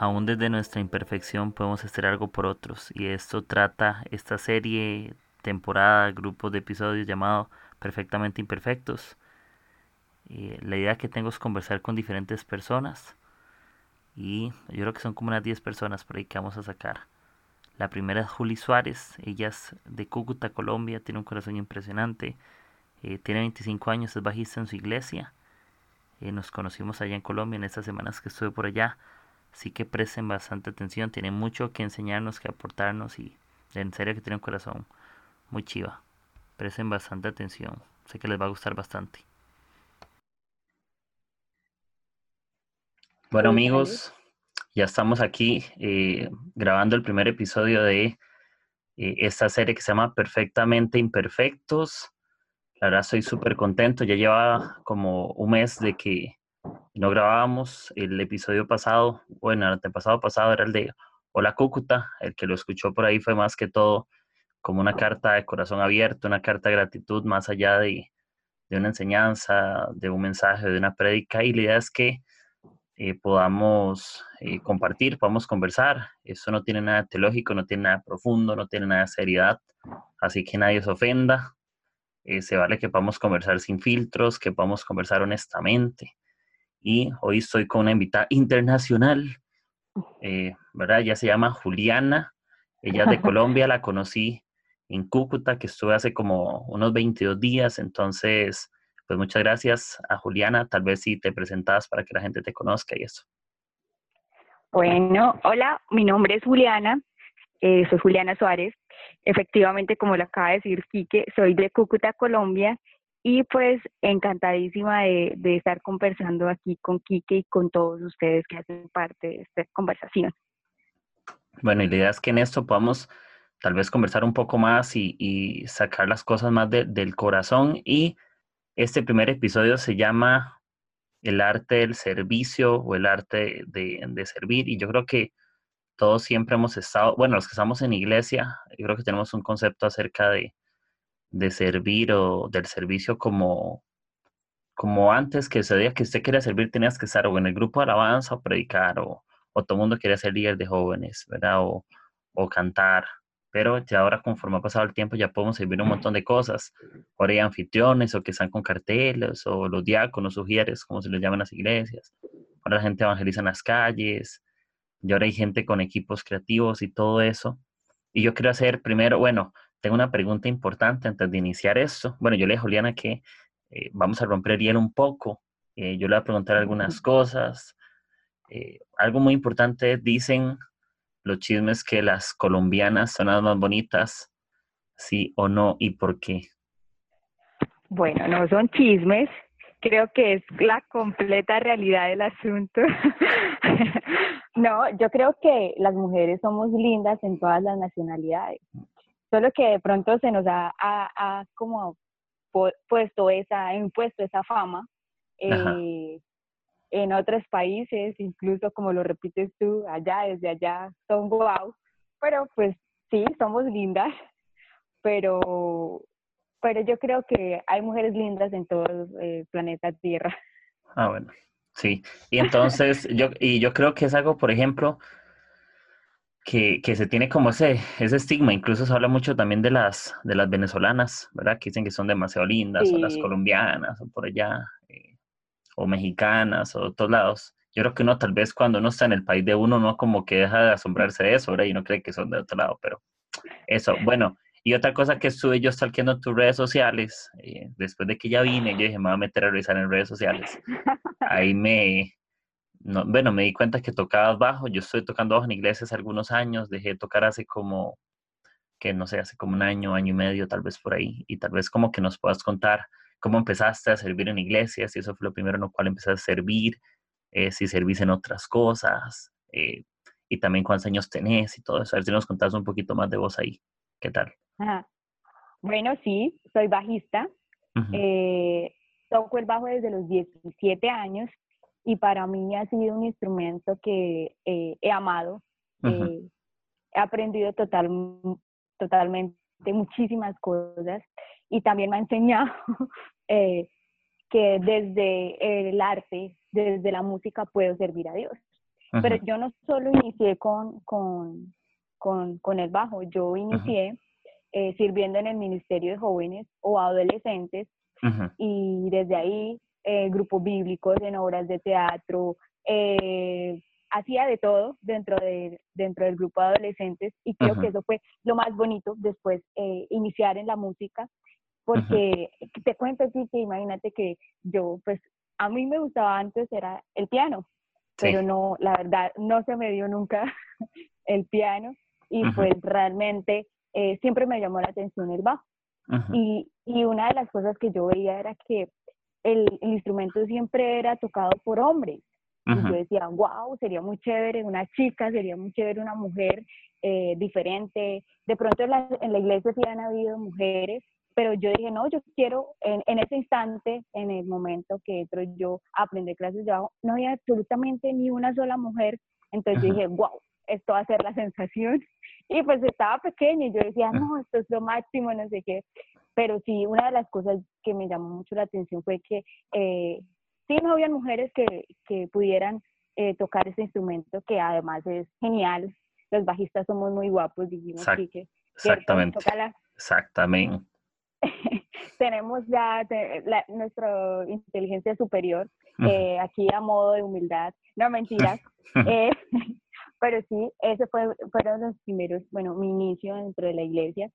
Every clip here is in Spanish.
aún desde nuestra imperfección podemos hacer algo por otros. Y esto trata esta serie, temporada, grupo de episodios llamado Perfectamente Imperfectos. Y la idea que tengo es conversar con diferentes personas. Y yo creo que son como unas 10 personas por ahí que vamos a sacar. La primera es Juli Suárez, ella es de Cúcuta, Colombia, tiene un corazón impresionante, eh, tiene 25 años, es bajista en su iglesia. Eh, nos conocimos allá en Colombia en estas semanas que estuve por allá. Así que presten bastante atención, tiene mucho que enseñarnos, que aportarnos y en serio que tiene un corazón muy chiva. Presten bastante atención, sé que les va a gustar bastante. Bueno amigos, ya estamos aquí eh, grabando el primer episodio de eh, esta serie que se llama Perfectamente Imperfectos. La verdad estoy súper contento, ya lleva como un mes de que no grabábamos el episodio pasado, bueno, el antepasado pasado era el de Hola Cúcuta, el que lo escuchó por ahí fue más que todo como una carta de corazón abierto, una carta de gratitud más allá de, de una enseñanza, de un mensaje, de una prédica. Y la idea es que eh, podamos eh, compartir, podamos conversar. Eso no tiene nada teológico, no tiene nada profundo, no tiene nada de seriedad. Así que nadie se ofenda. Eh, se vale que podamos conversar sin filtros, que podamos conversar honestamente y hoy estoy con una invitada internacional, eh, ¿verdad? Ella se llama Juliana, ella es de Colombia, la conocí en Cúcuta, que estuve hace como unos 22 días, entonces, pues muchas gracias a Juliana, tal vez si te presentas para que la gente te conozca y eso. Bueno, hola, mi nombre es Juliana, eh, soy Juliana Suárez, efectivamente, como lo acaba de decir Quique, soy de Cúcuta, Colombia, y pues encantadísima de, estar conversando aquí con Quique y con todos ustedes que hacen parte de esta conversación. Bueno, y la idea es que en esto podamos tal vez conversar un poco más y, sacar las cosas más del corazón. Y este primer episodio se llama El arte del servicio o el arte de, de servir. Y yo creo que todos siempre hemos estado, bueno, los que estamos en iglesia, yo creo que tenemos un concepto acerca de, de servir o del servicio como, como antes que se diga que usted quería servir, tenías que estar o en el grupo de alabanza o predicar o, o todo el mundo quería ser líder de jóvenes, ¿verdad? O, o cantar. Pero ya ahora, conforme ha pasado el tiempo, ya podemos servir un montón de cosas. Ahora hay anfitriones o que están con carteles o los diáconos, sugieres, como se les llaman las iglesias. Ahora la gente evangeliza en las calles. Y ahora hay gente con equipos creativos y todo eso. Y yo quiero hacer primero, bueno, tengo una pregunta importante antes de iniciar esto. Bueno, yo le dije a Juliana que eh, vamos a romper el hielo un poco. Eh, yo le voy a preguntar algunas cosas. Eh, algo muy importante, dicen los chismes que las colombianas son las más bonitas, sí o no, y por qué. Bueno, no son chismes, creo que es la completa realidad del asunto. no, yo creo que las mujeres somos lindas en todas las nacionalidades solo que de pronto se nos ha, como puesto esa, impuesto esa fama eh, en otros países, incluso como lo repites tú, allá, desde allá, son guau, pero pues sí, somos lindas, pero, pero yo creo que hay mujeres lindas en todo el eh, planeta Tierra. Ah, bueno, sí. Y entonces, yo, y yo creo que es algo, por ejemplo, que, que, se tiene como ese, ese estigma, incluso se habla mucho también de las, de las venezolanas, ¿verdad? Que dicen que son demasiado lindas, o las colombianas, o por allá, eh, o mexicanas, o de todos lados. Yo creo que uno tal vez cuando uno está en el país de uno, no como que deja de asombrarse de eso, ¿verdad? Y no cree que son de otro lado, pero eso, bueno. Y otra cosa que estuve yo stalkeando en tus redes sociales, eh, después de que ya vine, yo dije, me voy a meter a revisar en redes sociales. Ahí me, no, bueno, me di cuenta que tocabas bajo. Yo estoy tocando bajo en iglesias hace algunos años. Dejé de tocar hace como, que no sé, hace como un año, año y medio, tal vez por ahí. Y tal vez como que nos puedas contar cómo empezaste a servir en iglesias, si eso fue lo primero en lo cual empezaste a servir, eh, si servís en otras cosas, eh, y también cuántos años tenés y todo eso. A ver si nos contás un poquito más de vos ahí. ¿Qué tal? Bueno, sí, soy bajista. Eh, toco el bajo desde los 17 años y para mí ha sido un instrumento que eh, he amado. Eh, he aprendido total, totalmente muchísimas cosas y también me ha enseñado eh, que desde el arte, desde la música puedo servir a Dios. Pero yo no solo inicié con, con, con, con el bajo, yo inicié sirviendo en el Ministerio de Jóvenes o Adolescentes y desde ahí eh, grupos bíblicos en obras de teatro, eh, hacía de todo dentro, de, dentro del grupo de adolescentes y creo que eso fue lo más bonito después iniciar en la música porque te cuento así que imagínate que yo pues a mí me gustaba antes era el piano pero no la verdad no se me dio nunca el piano y pues realmente eh, siempre me llamó la atención el bajo. y, y, una de las cosas que yo veía era que el, el instrumento siempre era tocado por hombres. Y yo decía, wow, sería muy chévere una chica, sería muy chévere una mujer eh, diferente. De pronto en la, en la, iglesia sí han habido mujeres, pero yo dije, no, yo quiero, en, en ese instante, en el momento que entro yo a aprender clases de bajo, no había absolutamente ni una sola mujer. Entonces yo dije, wow, esto va a ser la sensación. Y pues estaba pequeña y yo decía, no, esto es lo máximo, no sé qué. Pero sí, una de las cosas que me llamó mucho la atención fue que eh, sí no habían mujeres que, que pudieran eh, tocar ese instrumento, que además es genial. Los bajistas somos muy guapos, dijimos. que, exactamente. Exactamente. tenemos ya nuestra inteligencia superior, eh, aquí a modo de humildad, no mentiras, eh, pero sí, ese fue, fueron los primeros, bueno, mi inicio dentro de la iglesia.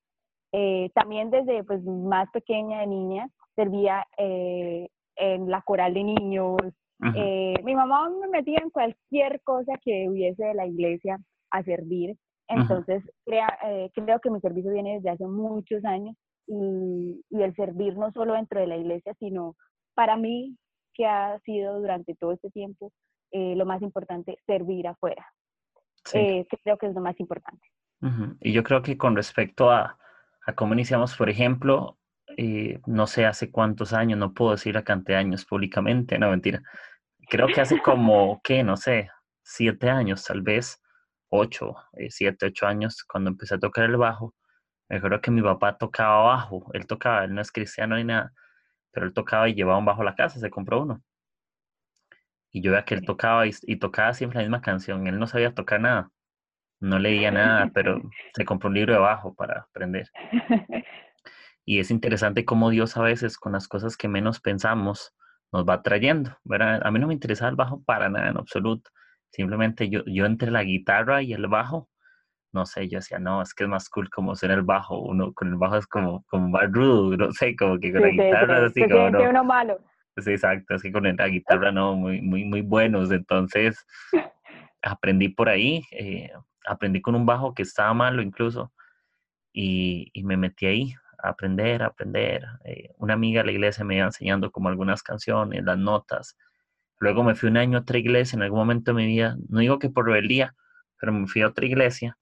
Eh, también desde pues más pequeña de niña servía en la coral de niños. mi mamá me metía en cualquier cosa que hubiese de la iglesia a servir. Entonces, creo que mi servicio viene desde hace muchos años y, el servir no solo dentro de la iglesia, sino para mí, que ha sido durante todo este tiempo eh, lo más importante, servir afuera. Eh, creo que es lo más importante. Y yo creo que con respecto a, a cómo iniciamos, por ejemplo, eh, no sé hace cuántos años, no puedo decir a cantidad de años públicamente, no mentira. Creo que hace como, ¿qué? No sé, siete años, tal vez, ocho, siete, ocho años, cuando empecé a tocar el bajo, me acuerdo que mi papá tocaba bajo, él tocaba, él no es cristiano ni nada, pero él tocaba y llevaba un bajo a la casa, se compró uno. Y yo veía que él tocaba y, tocaba siempre la misma canción, él no sabía tocar nada, no leía nada, pero se compró un libro de bajo para aprender. Y es interesante cómo Dios a veces con las cosas que menos pensamos nos va trayendo, ¿verdad? A mí no me interesaba el bajo para nada en absoluto. Simplemente yo, yo entre la guitarra y el bajo no sé, yo decía, no, es que es más cool como ser el bajo, uno con el bajo es como, como más rudo, no sé, como que con la guitarra así como no. uno malo. Sí, exacto, así con la guitarra no, muy, muy, muy buenos, entonces aprendí por ahí, eh, aprendí con un bajo que estaba malo incluso, y, y me metí ahí a aprender, a aprender. Eh, una amiga de la iglesia me iba enseñando como algunas canciones, las notas. Luego me fui un año a otra iglesia en algún momento de mi vida, no digo que por rebeldía, pero me fui a otra iglesia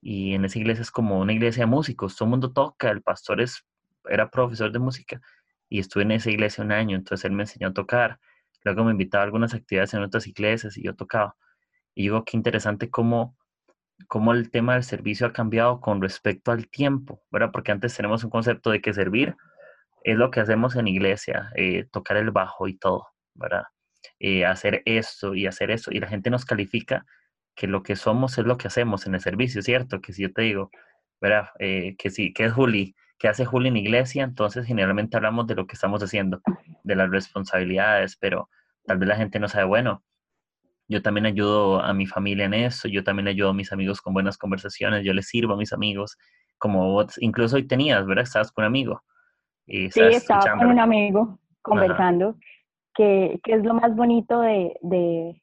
y en esa iglesia es como una iglesia de músicos, todo el mundo toca, el pastor es, era profesor de música y estuve en esa iglesia un año, entonces él me enseñó a tocar, luego me invitaba a algunas actividades en otras iglesias y yo tocaba. Y digo, qué interesante cómo, cómo el tema del servicio ha cambiado con respecto al tiempo, ¿verdad? Porque antes tenemos un concepto de que servir es lo que hacemos en iglesia, eh, tocar el bajo y todo, ¿verdad? Eh, hacer esto y hacer eso, y la gente nos califica que lo que somos es lo que hacemos en el servicio, ¿cierto? Que si yo te digo, ¿verdad? Eh, que sí, que es Juli, que hace Juli en iglesia, entonces generalmente hablamos de lo que estamos haciendo, de las responsabilidades, pero tal vez la gente no sabe, bueno, yo también ayudo a mi familia en eso, yo también ayudo a mis amigos con buenas conversaciones, yo les sirvo a mis amigos, como vos incluso hoy tenías, ¿verdad? Estabas con un amigo. Y sí, estaba con un amigo conversando, que, que, es lo más bonito de, de,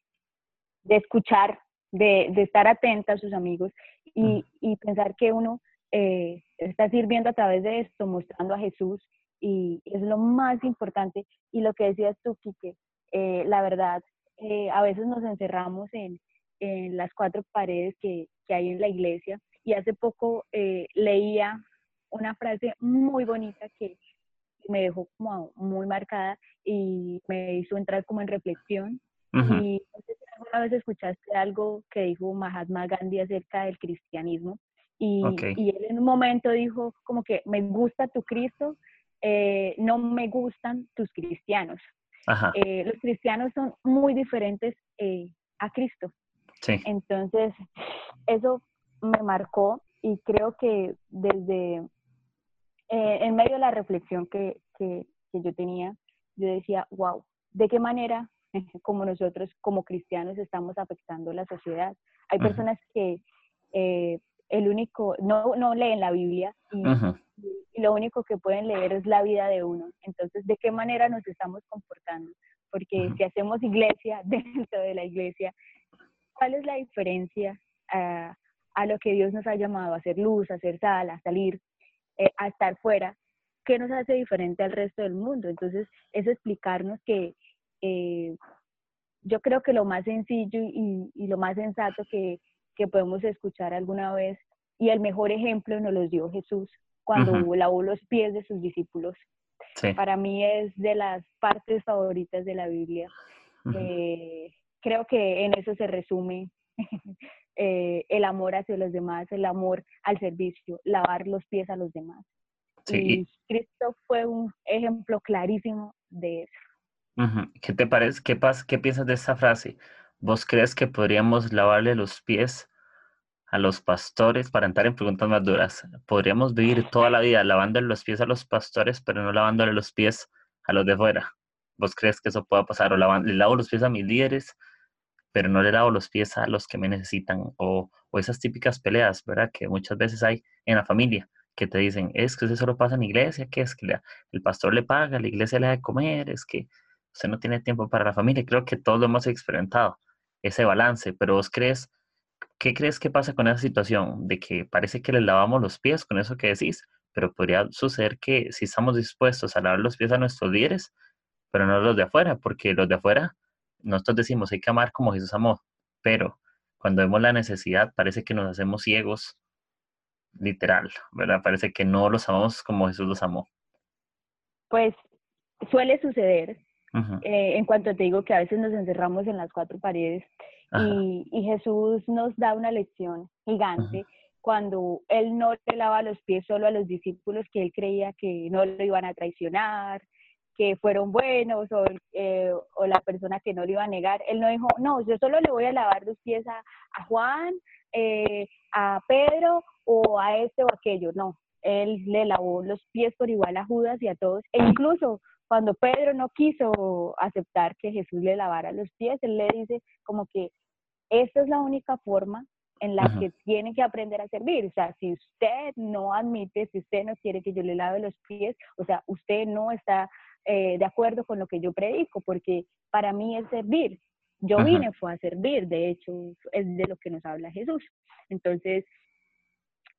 de escuchar de, de estar atenta a sus amigos y, y pensar que uno eh, está sirviendo a través de esto, mostrando a Jesús y es lo más importante. Y lo que decías tú, Quique, eh, la verdad, eh, a veces nos encerramos en, en las cuatro paredes que, que, hay en la iglesia y hace poco leía una frase muy bonita que me dejó como muy marcada y me hizo entrar como en reflexión. Y alguna vez escuchaste algo que dijo Mahatma Gandhi acerca del cristianismo y, y él en un momento dijo como que me gusta tu Cristo, eh, no me gustan tus cristianos. Eh, los cristianos son muy diferentes eh, a Cristo. Entonces, eso me marcó y creo que desde, eh, en medio de la reflexión que, que, yo tenía, yo decía, wow, ¿de qué manera como nosotros como cristianos estamos afectando la sociedad? Hay personas que eh, el único, no, no leen la Biblia y, lo único que pueden leer es la vida de uno. Entonces, ¿de qué manera nos estamos comportando? Porque si hacemos iglesia dentro de la iglesia, ¿cuál es la diferencia a lo que Dios nos ha llamado a hacer luz, a hacer sal, a salir, eh, a estar fuera? ¿Qué nos hace diferente al resto del mundo? Entonces, es explicarnos que eh, yo creo que lo más sencillo y, y lo más sensato que que podemos escuchar alguna vez y el mejor ejemplo nos lo dio Jesús cuando lavó los pies de sus discípulos. Para mí es de las partes favoritas de la Biblia. Eh, creo que en eso se resume eh, el amor hacia los demás, el amor al servicio, lavar los pies a los demás. Y Cristo fue un ejemplo clarísimo de eso. ¿Qué te parece? ¿Qué, ¿Qué piensas de esa frase? ¿Vos crees que podríamos lavarle los pies a los pastores para entrar en preguntas más duras? ¿Podríamos vivir toda la vida lavándole los pies a los pastores, pero no lavándole los pies a los de fuera? ¿Vos crees que eso pueda pasar? ¿O le lavo los pies a mis líderes, pero no le lavo los pies a los que me necesitan? O, o esas típicas peleas, ¿verdad? Que muchas veces hay en la familia que te dicen, es que eso solo pasa en iglesia, que es que el pastor le paga, la iglesia le da de comer, es que usted no tiene tiempo para la familia. Creo que todos lo hemos experimentado ese balance, pero vos crees, ¿qué crees que pasa con esa situación? De que parece que le lavamos los pies con eso que decís, pero podría suceder que si estamos dispuestos a lavar los pies a nuestros líderes, pero no los de afuera, porque los de afuera, nosotros decimos hay que amar como Jesús amó, pero cuando vemos la necesidad parece que nos hacemos ciegos, literal, ¿verdad? Parece que no los amamos como Jesús los amó. Pues suele suceder, eh, en cuanto te digo que a veces nos encerramos en las cuatro paredes y, Jesús nos da una lección gigante cuando Él no le lava los pies solo a los discípulos que Él creía que no lo iban a traicionar, que fueron buenos o, eh, o la persona que no lo iba a negar. Él no dijo, no, yo solo le voy a lavar los pies a, a Juan, eh, a Pedro o a este o aquello. No, él le lavó los pies por igual a Judas y a todos. E incluso cuando Pedro no quiso aceptar que Jesús le lavara los pies, él le dice como que esta es la única forma en la que tiene que aprender a servir. O sea, si usted no admite, si usted no quiere que yo le lave los pies, o sea, usted no está eh, de acuerdo con lo que yo predico, porque para mí es servir. Yo vine fue a servir, de hecho, es de lo que nos habla Jesús. Entonces,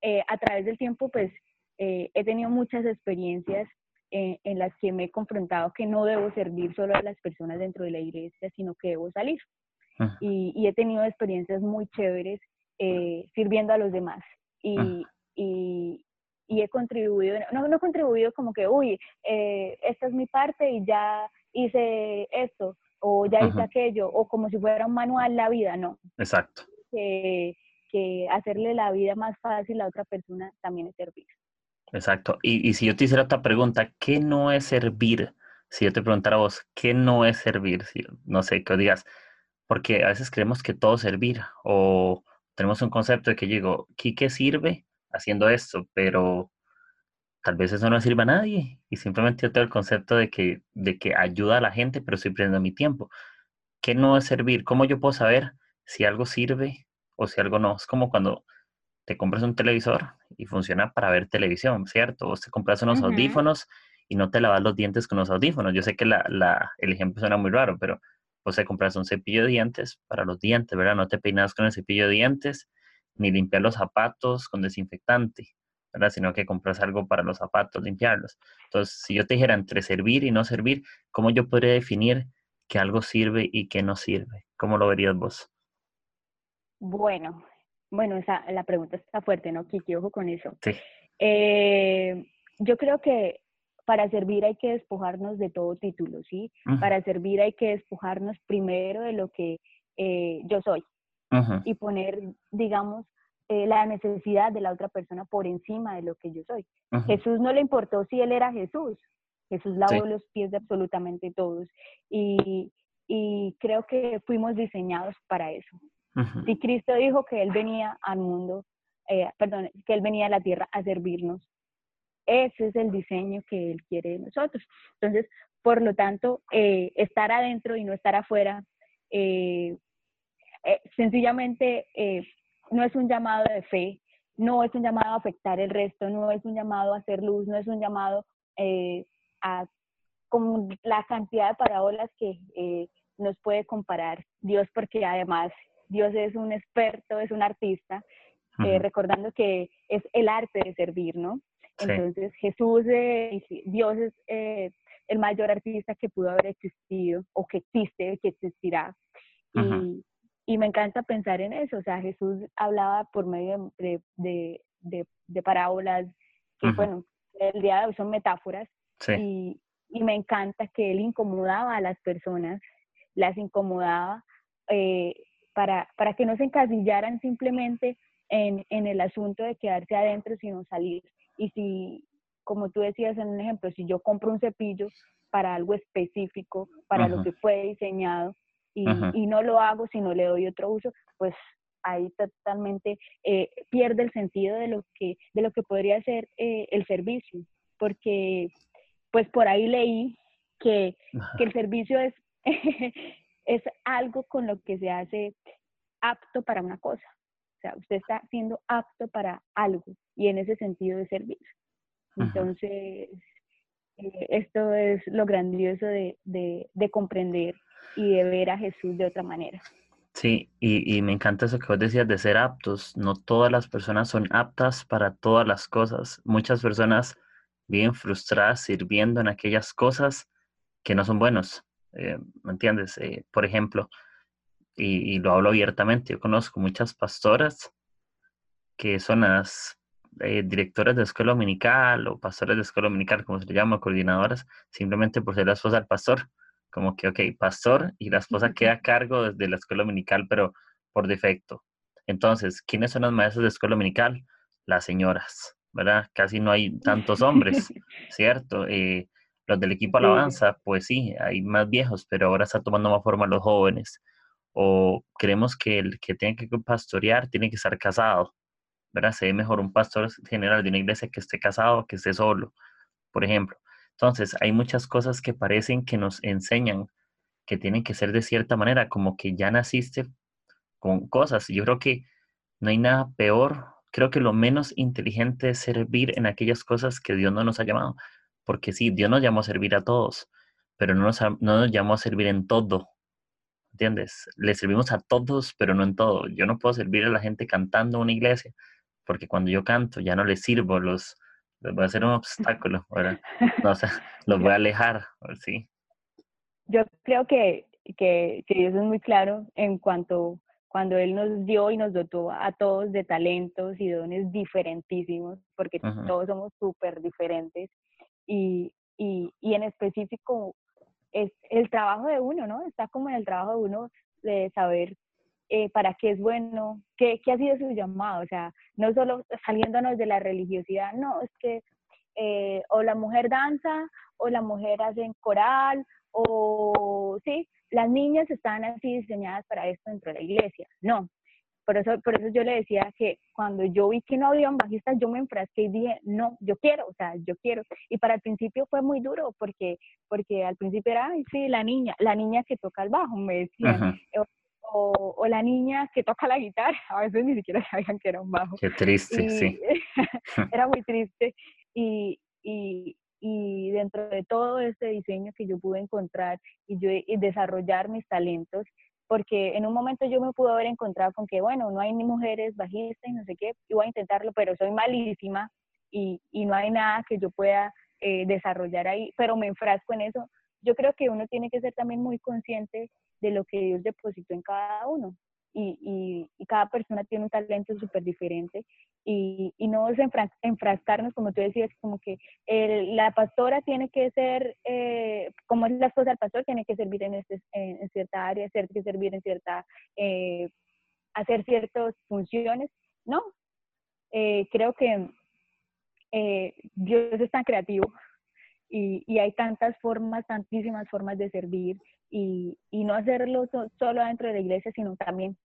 eh, a través del tiempo, pues, eh, he tenido muchas experiencias en las que me he confrontado que no debo servir solo a las personas dentro de la iglesia, sino que debo salir. Y, he tenido experiencias muy chéveres eh, sirviendo a los demás. Y, y, he contribuido, no, no he contribuido como que, uy, eh, esta es mi parte y ya hice esto, o ya hice aquello, o como si fuera un manual la vida, no. Exacto. Que, que hacerle la vida más fácil a otra persona también es servir. Exacto. Y, y, si yo te hiciera otra pregunta, ¿qué no es servir? Si yo te preguntara a vos, ¿qué no es servir? Si, no sé, que digas, porque a veces creemos que todo es servir o tenemos un concepto de que yo digo, ¿qué sirve haciendo esto? Pero tal vez eso no sirva a nadie y simplemente yo tengo el concepto de que, de que ayuda a la gente, pero estoy perdiendo mi tiempo. ¿Qué no es servir? ¿Cómo yo puedo saber si algo sirve o si algo no? Es como cuando te compras un televisor y funciona para ver televisión, ¿cierto? O te compras unos audífonos y no te lavas los dientes con los audífonos. Yo sé que la, la, el ejemplo suena muy raro, pero o te compras un cepillo de dientes para los dientes, ¿verdad? No te peinas con el cepillo de dientes, ni limpiar los zapatos con desinfectante, ¿verdad? Sino que compras algo para los zapatos, limpiarlos. Entonces, si yo te dijera entre servir y no servir, ¿cómo yo podría definir que algo sirve y que no sirve? ¿Cómo lo verías vos? Bueno, bueno, esa, la pregunta está fuerte, ¿no, Kiki? Ojo con eso. Sí. Eh, yo creo que para servir hay que despojarnos de todo título, ¿sí? Para servir hay que despojarnos primero de lo que eh, yo soy y poner, digamos, eh, la necesidad de la otra persona por encima de lo que yo soy. Jesús no le importó si él era Jesús. Jesús lavó los pies de absolutamente todos y, y creo que fuimos diseñados para eso Si Cristo dijo que Él venía al mundo, eh, perdón, que Él venía a la tierra a servirnos, ese es el diseño que Él quiere de nosotros. Entonces, por lo tanto, eh, estar adentro y no estar afuera, eh, sencillamente no es un llamado de fe, no es un llamado a afectar el resto, no es un llamado a hacer luz, no es un llamado a con la cantidad de parábolas que nos puede comparar Dios, porque además Dios es un experto, es un artista, eh, recordando que es el arte de servir, ¿no? Entonces Jesús, eh, Dios es eh, el mayor artista que pudo haber existido o que existe, que existirá. y, y, me encanta pensar en eso, o sea, Jesús hablaba por medio de, de, de, parábolas, que bueno, el día de hoy son metáforas, y, y me encanta que él incomodaba a las personas, las incomodaba eh, para, para que no se encasillaran simplemente en, en el asunto de quedarse adentro, sino salir. Y si, como tú decías en un ejemplo, si yo compro un cepillo para algo específico, para lo que fue diseñado, y, y, no lo hago si no le doy otro uso, pues ahí totalmente eh, pierde el sentido de lo que, de lo que podría ser eh, el servicio, porque pues por ahí leí que, que el servicio es es algo con lo que se hace apto para una cosa. O sea, usted está siendo apto para algo y en ese sentido de servir. Entonces, eh, esto es lo grandioso de, de, comprender y de ver a Jesús de otra manera. Sí, y, y, me encanta eso que vos decías de ser aptos. No todas las personas son aptas para todas las cosas. Muchas personas viven frustradas sirviendo en aquellas cosas que no son buenos. Eh, ¿me entiendes? Eh, por ejemplo, y, lo hablo abiertamente, yo conozco muchas pastoras que son las eh, directoras de escuela dominical o pastores de escuela dominical, como se le llama, coordinadoras, simplemente por ser la esposa del pastor. Como que, ok, pastor y la esposa queda a cargo de la escuela dominical, pero por defecto. Entonces, ¿quiénes son las maestras de escuela dominical? Las señoras, ¿verdad? Casi no hay tantos hombres, ¿cierto? Eh, los del equipo Alabanza, pues sí, hay más viejos, pero ahora está tomando más forma los jóvenes. O creemos que el que tiene que pastorear tiene que estar casado, ¿verdad? Se ve mejor un pastor general de una iglesia que esté casado que esté solo, por ejemplo. Entonces, hay muchas cosas que parecen que nos enseñan que tienen que ser de cierta manera, como que ya naciste con cosas. Yo creo que no hay nada peor, creo que lo menos inteligente es servir en aquellas cosas que Dios no nos ha llamado. Porque sí, Dios nos llamó a servir a todos, pero no nos, no nos llamó a servir en todo. ¿Entiendes? Le servimos a todos, pero no en todo. Yo no puedo servir a la gente cantando en una iglesia, porque cuando yo canto ya no les sirvo, los, voy a hacer un obstáculo, ¿verdad? No, o sea, los voy a alejar, ¿sí? Yo creo que, que, que Dios es muy claro en cuanto cuando Él nos dio y nos dotó a todos de talentos y dones diferentísimos, porque todos somos súper diferentes, y, y, y en específico es el trabajo de uno, ¿no? Está como en el trabajo de uno de saber eh, para qué es bueno, qué, qué, ha sido su llamado, o sea, no solo saliéndonos de la religiosidad, no, es que eh, o la mujer danza, o la mujer hace coral, o sí, las niñas están así diseñadas para esto dentro de la iglesia, no, por eso, por eso yo le decía que cuando yo vi que no había bajistas, yo me enfrasqué y dije, no, yo quiero, o sea, yo quiero. Y para el principio fue muy duro porque, porque al principio era, Ay, sí, la niña, la niña que toca el bajo, me decían. O, o, la niña que toca la guitarra, a veces ni siquiera sabían que era un bajo. Qué triste, sí. era muy triste. Y, y, y dentro de todo este diseño que yo pude encontrar y yo y desarrollar mis talentos, porque en un momento yo me pude haber encontrado con que, bueno, no hay ni mujeres bajistas y no sé qué, y voy a intentarlo, pero soy malísima y, y no hay nada que yo pueda eh, desarrollar ahí, pero me enfrasco en eso. Yo creo que uno tiene que ser también muy consciente de lo que Dios depositó en cada uno y, y, cada persona tiene un talento súper diferente y, y, no es enfrascarnos, como tú decías, como que la pastora tiene que ser, eh, como es la esposa del pastor, tiene que servir en, este, en, cierta área, tiene que servir en cierta, eh, hacer ciertas funciones. No, eh, creo que Dios es tan creativo y, y, hay tantas formas, tantísimas formas de servir y, y no hacerlo solo dentro de la iglesia, sino también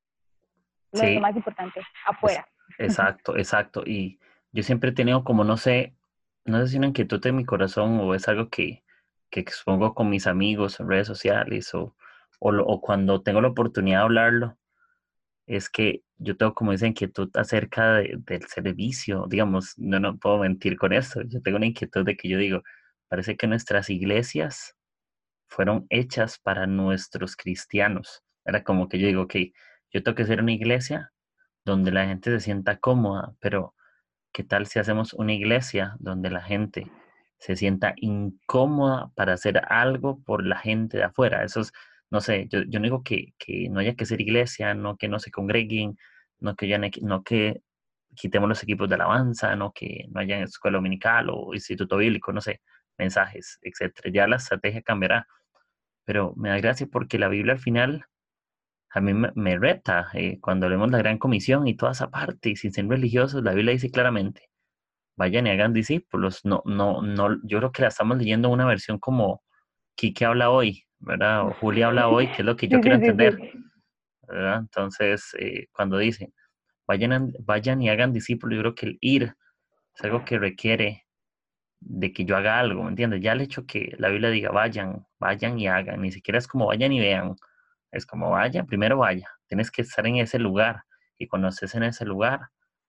lo más importante, afuera. Exacto, exacto. Y yo siempre he tenido como, no sé, no sé si una inquietud en mi corazón o es algo que, que expongo con mis amigos en redes sociales o, o, cuando tengo la oportunidad de hablarlo, es que yo tengo como esa inquietud acerca del servicio, digamos, no, no puedo mentir con esto, yo tengo una inquietud de que yo digo, parece que nuestras iglesias fueron hechas para nuestros cristianos. Era como que yo digo, ok, yo tengo que ser una iglesia donde la gente se sienta cómoda, pero ¿qué tal si hacemos una iglesia donde la gente se sienta incómoda para hacer algo por la gente de afuera? Eso es, no sé, yo, no digo que, no haya que ser iglesia, no que no se congreguen, no que, no que quitemos los equipos de alabanza, no que no haya escuela dominical o instituto bíblico, no sé, mensajes, etcétera. Ya la estrategia cambiará. Pero me da gracia porque la Biblia al final a mí me, reta eh, cuando leemos la Gran Comisión y toda esa parte, y sin ser religiosos, la Biblia dice claramente, vayan y hagan discípulos. No, no, no, yo creo que la estamos leyendo una versión como Quique habla hoy, ¿verdad? O Julia habla hoy, que es lo que yo quiero entender. ¿verdad? Entonces, eh, cuando dice, vayan, vayan y hagan discípulos, yo creo que el ir es algo que requiere de que yo haga algo, ¿me entiendes? Ya el hecho que la Biblia diga vayan, vayan y hagan, ni siquiera es como vayan y vean, es como vaya, primero vaya, tienes que estar en ese lugar y estés en ese lugar,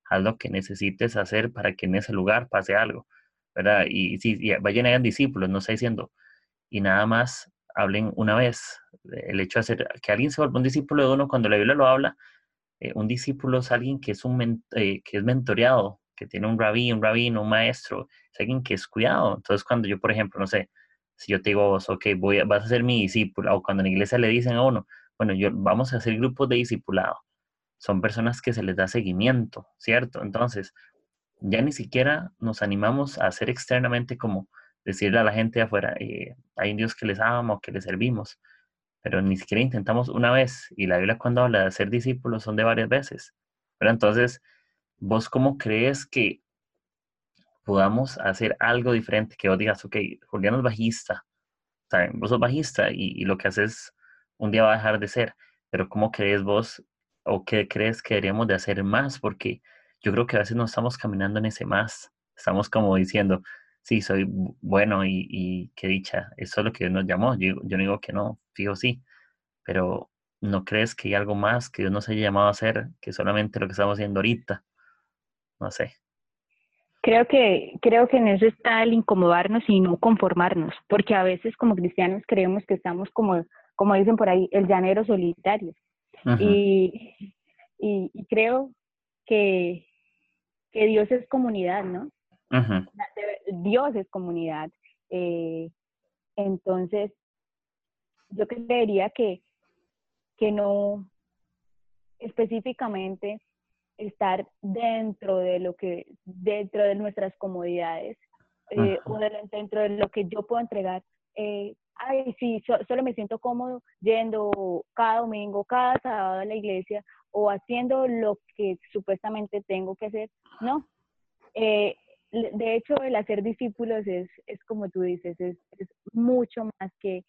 haz lo que necesites hacer para que en ese lugar pase algo, ¿verdad? Y si vayan y hagan discípulos, no está diciendo, y nada más hablen una vez. El hecho de hacer que alguien se vuelva un discípulo de uno, cuando la Biblia lo habla, eh, un discípulo es alguien que es, un eh, que es mentoreado, que tiene un rabí, un rabino, un maestro, es alguien que es cuidado. Entonces, cuando yo, por ejemplo, no sé, si yo te digo, ok, voy vas a ser mi discípulo, o cuando en la iglesia le dicen a uno, bueno, yo, vamos a hacer grupos de discipulado, son personas que se les da seguimiento, ¿cierto? Entonces, ya ni siquiera nos animamos a hacer externamente como decirle a la gente de afuera, eh, hay un Dios que les ama que les servimos, pero ni siquiera intentamos una vez, y la Biblia cuando habla de ser discípulos son de varias veces. Pero entonces, ¿vos cómo crees que podamos hacer algo diferente, que vos digas, ok, Julián es bajista, ¿saben? vos sos bajista y, lo que haces un día va a dejar de ser, pero ¿cómo crees vos o qué crees que deberíamos de hacer más? Porque yo creo que a veces no estamos caminando en ese más, estamos como diciendo, sí, soy bueno y, y qué dicha, eso es lo que Dios nos llamó, yo, yo no digo que no, fijo sí, pero ¿no crees que hay algo más que Dios nos haya llamado a hacer que solamente lo que estamos haciendo ahorita? No sé. Creo que, creo que en eso está el incomodarnos y no conformarnos, porque a veces como cristianos creemos que estamos como, como dicen por ahí, el llanero solitario. y, y, creo que, que Dios es comunidad, ¿no? Dios es comunidad. Eh, entonces, yo creería que, que no específicamente estar dentro de lo que, dentro de nuestras comodidades eh, o dentro de lo que yo puedo entregar. Eh, ay, sí, solo me siento cómodo yendo cada domingo, cada sábado a la iglesia o haciendo lo que supuestamente tengo que hacer. No. Eh, de hecho, el hacer discípulos es, es como tú dices, es, es mucho más que,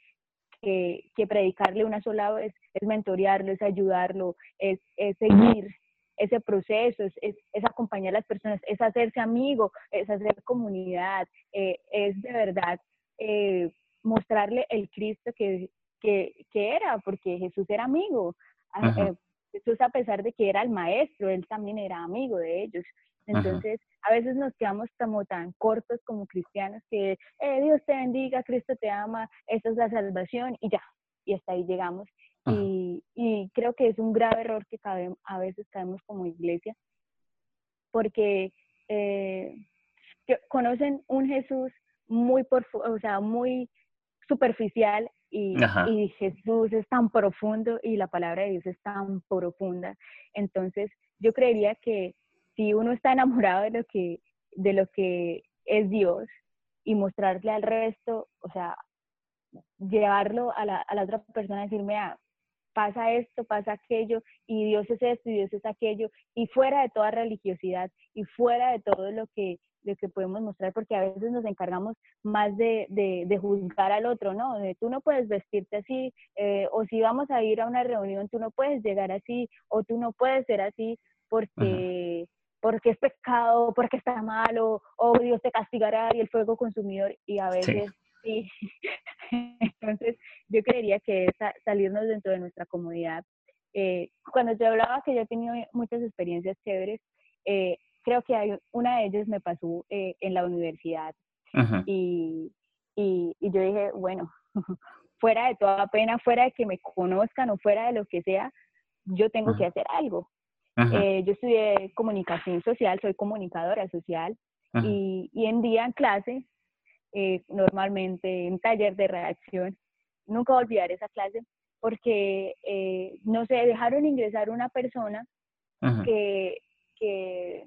que, que, predicarle una sola vez, es mentorearlo, es ayudarlo, es, es seguir ese proceso, es, es, acompañar a las personas, es hacerse amigo, es hacer comunidad, eh, es de verdad eh, mostrarle el Cristo que, que, que, era, porque Jesús era amigo. Ah, eh, Jesús, a pesar de que era el maestro, él también era amigo de ellos. Entonces, a veces nos quedamos como tan cortos como cristianos que Dios te bendiga, Cristo te ama, esa es la salvación y ya, y hasta ahí llegamos. Y, y, creo que es un grave error que cabe, a veces caemos como iglesia, porque eh, conocen un Jesús muy, por, o sea, muy superficial y, y, Jesús es tan profundo y la palabra de Dios es tan profunda. Entonces, yo creería que si uno está enamorado de lo que, de lo que es Dios y mostrarle al resto, o sea, llevarlo a la, a la otra persona, decirme, ah, pasa esto, pasa aquello, y Dios es esto y Dios es aquello, y fuera de toda religiosidad y fuera de todo lo que lo que podemos mostrar, porque a veces nos encargamos más de, de, juzgar al otro, ¿no? De tú no puedes vestirte así, eh, o si vamos a ir a una reunión, tú no puedes llegar así, o tú no puedes ser así porque, porque es pecado, porque está malo, o Dios te castigará y el fuego consumidor, y a veces sí. Entonces, yo creería que es salirnos dentro de nuestra comodidad. Eh, cuando te hablaba que yo he tenido muchas experiencias chéveres, eh, creo que hay, una de ellas me pasó eh, en la universidad y, y, y, yo dije, bueno, fuera de toda pena, fuera de que me conozcan o fuera de lo que sea, yo tengo que hacer algo. Eh, yo estudié comunicación social, soy comunicadora social y, y, en día en clase, eh, normalmente en taller de redacción, nunca olvidar esa clase porque, no sé, dejaron ingresar una persona que, que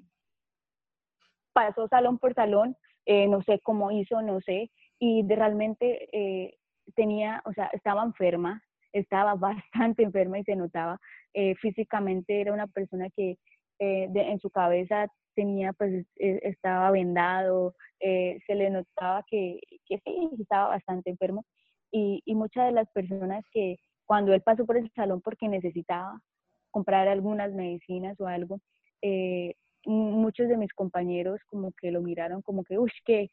pasó salón por salón, eh, no sé cómo hizo, no sé, y de realmente eh, tenía, o sea, estaba enferma, estaba bastante enferma y se notaba eh, físicamente, era una persona que en su cabeza tenía, pues estaba vendado, se le notaba que, que, sí, estaba bastante enfermo. Y, y muchas de las personas que cuando él pasó por el salón porque necesitaba comprar algunas medicinas o algo, eh, muchos de mis compañeros como que lo miraron como que, uy, que,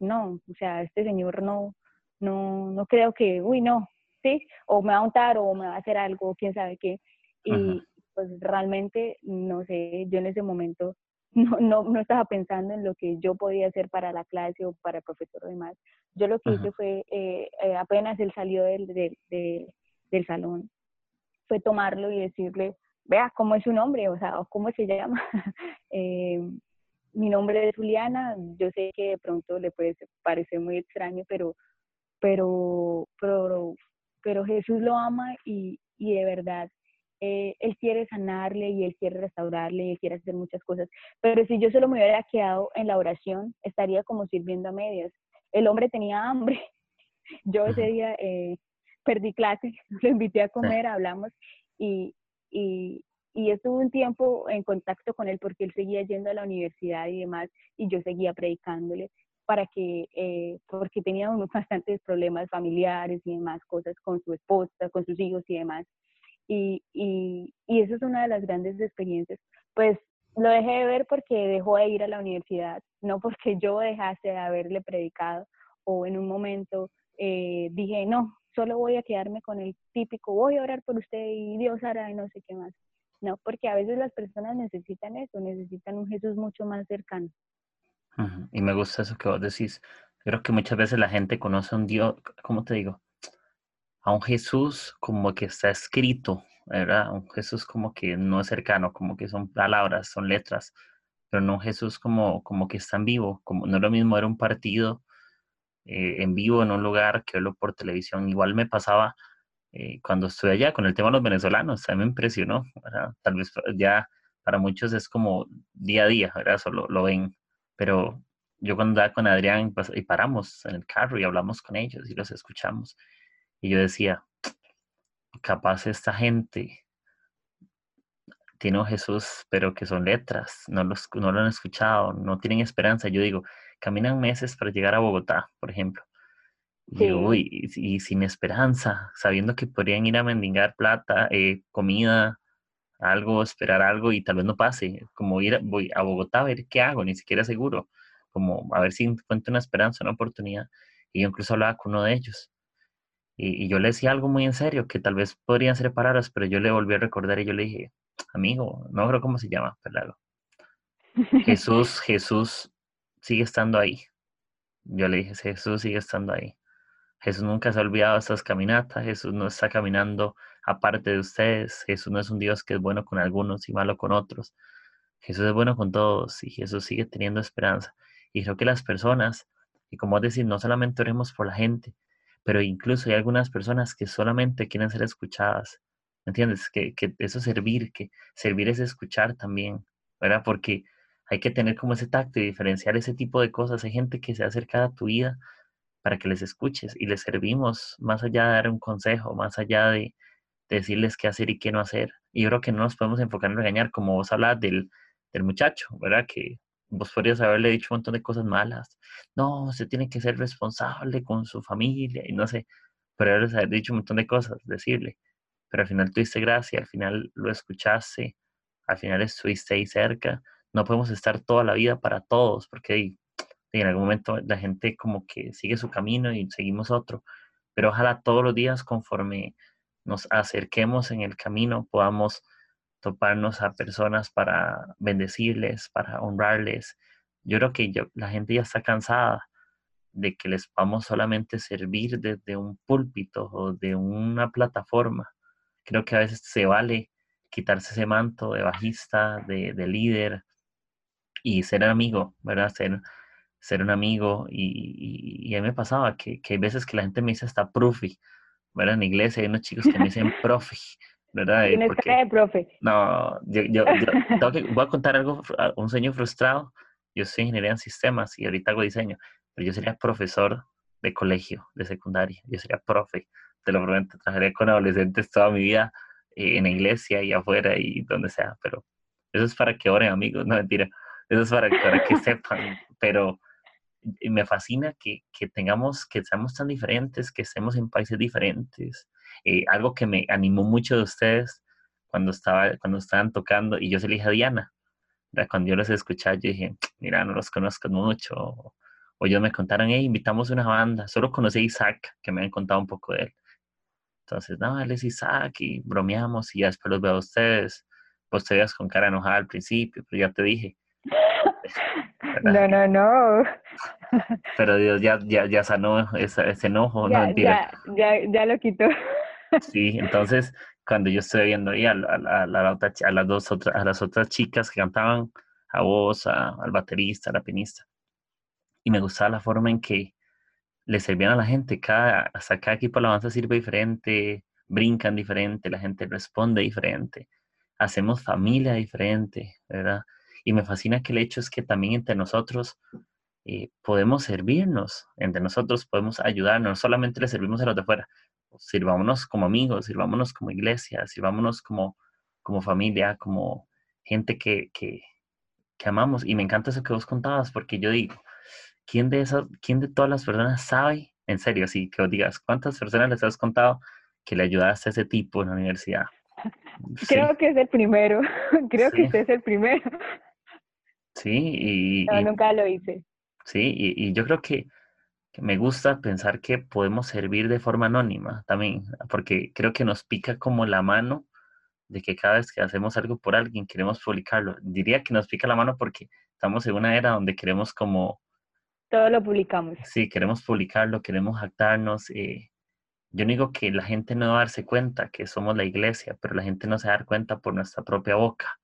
no, o sea, este señor no, no, no creo que, uy, no, ¿sí? O me va a untar o me va a hacer algo, quién sabe qué. Y pues realmente, no sé, yo en ese momento no, no, no, estaba pensando en lo que yo podía hacer para la clase o para el profesor o demás. Yo lo que hice fue, eh, eh, apenas él salió del, del, del salón, fue tomarlo y decirle, vea cómo es su nombre, o sea, cómo se llama. Eh, mi nombre es Juliana, yo sé que de pronto le puede parecer muy extraño, pero, pero, pero, pero Jesús lo ama y, y de verdad eh, él quiere sanarle y él quiere restaurarle y él quiere hacer muchas cosas. Pero si yo solo me hubiera quedado en la oración, estaría como sirviendo a medias. El hombre tenía hambre. Yo ese día eh, perdí clase, lo invité a comer, hablamos y, y, y estuve un tiempo en contacto con él porque él seguía yendo a la universidad y demás, y yo seguía predicándole para que, eh, porque tenía unos bastantes problemas familiares y demás cosas con su esposa, con sus hijos y demás. Y, y, y eso es una de las grandes experiencias. Pues lo dejé de ver porque dejó de ir a la universidad, no porque yo dejase de haberle predicado o en un momento eh, dije, no, solo voy a quedarme con el típico, voy a orar por usted y Dios hará y no sé qué más. No, porque a veces las personas necesitan eso, necesitan un Jesús mucho más cercano. Y me gusta eso que vos decís. Creo que muchas veces la gente conoce a un Dios, ¿cómo te digo? A un Jesús como que está escrito, ¿verdad? Un Jesús como que no es cercano, como que son palabras, son letras, pero no un Jesús como, como que está en vivo. Como, no lo mismo era un partido eh, en vivo en un lugar que verlo por televisión. Igual me pasaba eh, cuando estuve allá con el tema de los venezolanos, a me impresionó, tal vez ya para muchos es como día a día, ¿verdad? Solo lo ven, pero yo cuando andaba con Adrián pues, y paramos en el carro y hablamos con ellos y los escuchamos, y yo decía, capaz esta gente tiene Jesús, pero que son letras, no, los, no lo han escuchado, no tienen esperanza. Yo digo, caminan meses para llegar a Bogotá, por ejemplo, y, sin esperanza, sabiendo que podrían ir a mendigar plata, eh, comida, algo, esperar algo y tal vez no pase, como ir a, voy a Bogotá a ver qué hago, ni siquiera seguro, como a ver si encuentro una esperanza, una oportunidad. Y yo incluso hablaba con uno de ellos. Y, yo le decía algo muy en serio, que tal vez podrían ser palabras, pero yo le volví a recordar y yo le dije, amigo, no creo cómo se llama, pero Jesús, Jesús sigue estando ahí. Yo le dije, Jesús sigue estando ahí. Jesús nunca se ha olvidado de estas caminatas, Jesús no está caminando aparte de ustedes, Jesús no es un Dios que es bueno con algunos y malo con otros. Jesús es bueno con todos y Jesús sigue teniendo esperanza. Y creo que las personas, y como decir, no solamente oremos por la gente, pero incluso hay algunas personas que solamente quieren ser escuchadas. ¿Me entiendes? Que, que eso servir, que servir es escuchar también, ¿verdad? Porque hay que tener como ese tacto y diferenciar ese tipo de cosas. Hay gente que se acerca a tu vida para que les escuches y les servimos más allá de dar un consejo, más allá de, decirles qué hacer y qué no hacer. Y yo creo que no nos podemos enfocar en regañar, como vos hablabas del, del muchacho, ¿verdad? Que vos podrías haberle dicho un montón de cosas malas. No, usted tiene que ser responsable con su familia y no sé, pero haber dicho un montón de cosas, decirle. Pero al final tuviste gracia, al final lo escuchaste, al final estuviste ahí cerca. No podemos estar toda la vida para todos, porque en algún momento la gente como que sigue su camino y seguimos otro. Pero ojalá todos los días conforme nos acerquemos en el camino podamos toparnos a personas para bendecirles, para honrarles. Yo creo que la gente ya está cansada de que les vamos solamente servir desde un púlpito o de una plataforma. Creo que a veces se vale quitarse ese manto de bajista, de, líder y ser amigo, ¿verdad? Ser, un amigo. Y, a mí me pasaba que, que hay veces que la gente me dice hasta profi, ¿verdad? En iglesia hay unos chicos que me dicen profi, ¿verdad? Tienes cara de profe. No, yo, yo, voy a contar algo, un sueño frustrado. Yo soy ingeniería en sistemas y ahorita hago diseño, pero yo sería profesor de colegio, de secundaria. Yo sería profe, te lo prometo. Trabajaría con adolescentes toda mi vida eh, en la iglesia y afuera y donde sea, pero eso es para que oren, amigos, no mentira. Eso es para, para que sepan, pero me fascina que, que, tengamos, que seamos tan diferentes, que estemos en países diferentes, eh, algo que me animó mucho de ustedes cuando, estaba, cuando estaban tocando, y yo se le dije a Diana, cuando yo los escuchaba, yo dije, mira, no los conozco mucho, o, ellos me contaron, hey, invitamos una banda, solo conocí a Isaac, que me han contado un poco de él. Entonces, no, él es Isaac, y bromeamos, y ya después los veo a ustedes, vos te veas con cara enojada al principio, pero ya te dije. No, no, no. Pero Dios ya, ya, ya sanó ese, ese enojo, no mentira. Ya, ya, ya lo quitó. Sí, entonces cuando yo estoy viendo ahí a, a, las dos otras, a las otras chicas que cantaban, a vos, al baterista, a la pianista, y me gustaba la forma en que le servían a la gente, cada, hasta cada equipo de alabanza sirve diferente, brincan diferente, la gente responde diferente, hacemos familia diferente, ¿verdad? Y me fascina que el hecho es que también entre nosotros eh, podemos servirnos, entre nosotros podemos ayudarnos, no solamente le servimos a los de afuera, sirvámonos como amigos, sirvámonos como iglesia, sirvámonos como, como familia, como gente que, que, que, amamos. Y me encanta eso que vos contabas, porque yo digo, ¿quién de, esas, quién de todas las personas sabe, en serio, así que os digas, cuántas personas les has contado que le ayudaste a ese tipo en la universidad? Creo que es el primero, creo que ese es el primero. Sí, y... nunca lo hice. Sí, y, y yo creo que me gusta pensar que podemos servir de forma anónima también, porque creo que nos pica como la mano de que cada vez que hacemos algo por alguien queremos publicarlo. Diría que nos pica la mano porque estamos en una era donde queremos como... Todo lo publicamos. Sí, queremos publicarlo, queremos jactarnos. Eh, yo no digo que la gente no va a darse cuenta que somos la iglesia, pero la gente no se va a dar cuenta por nuestra propia boca.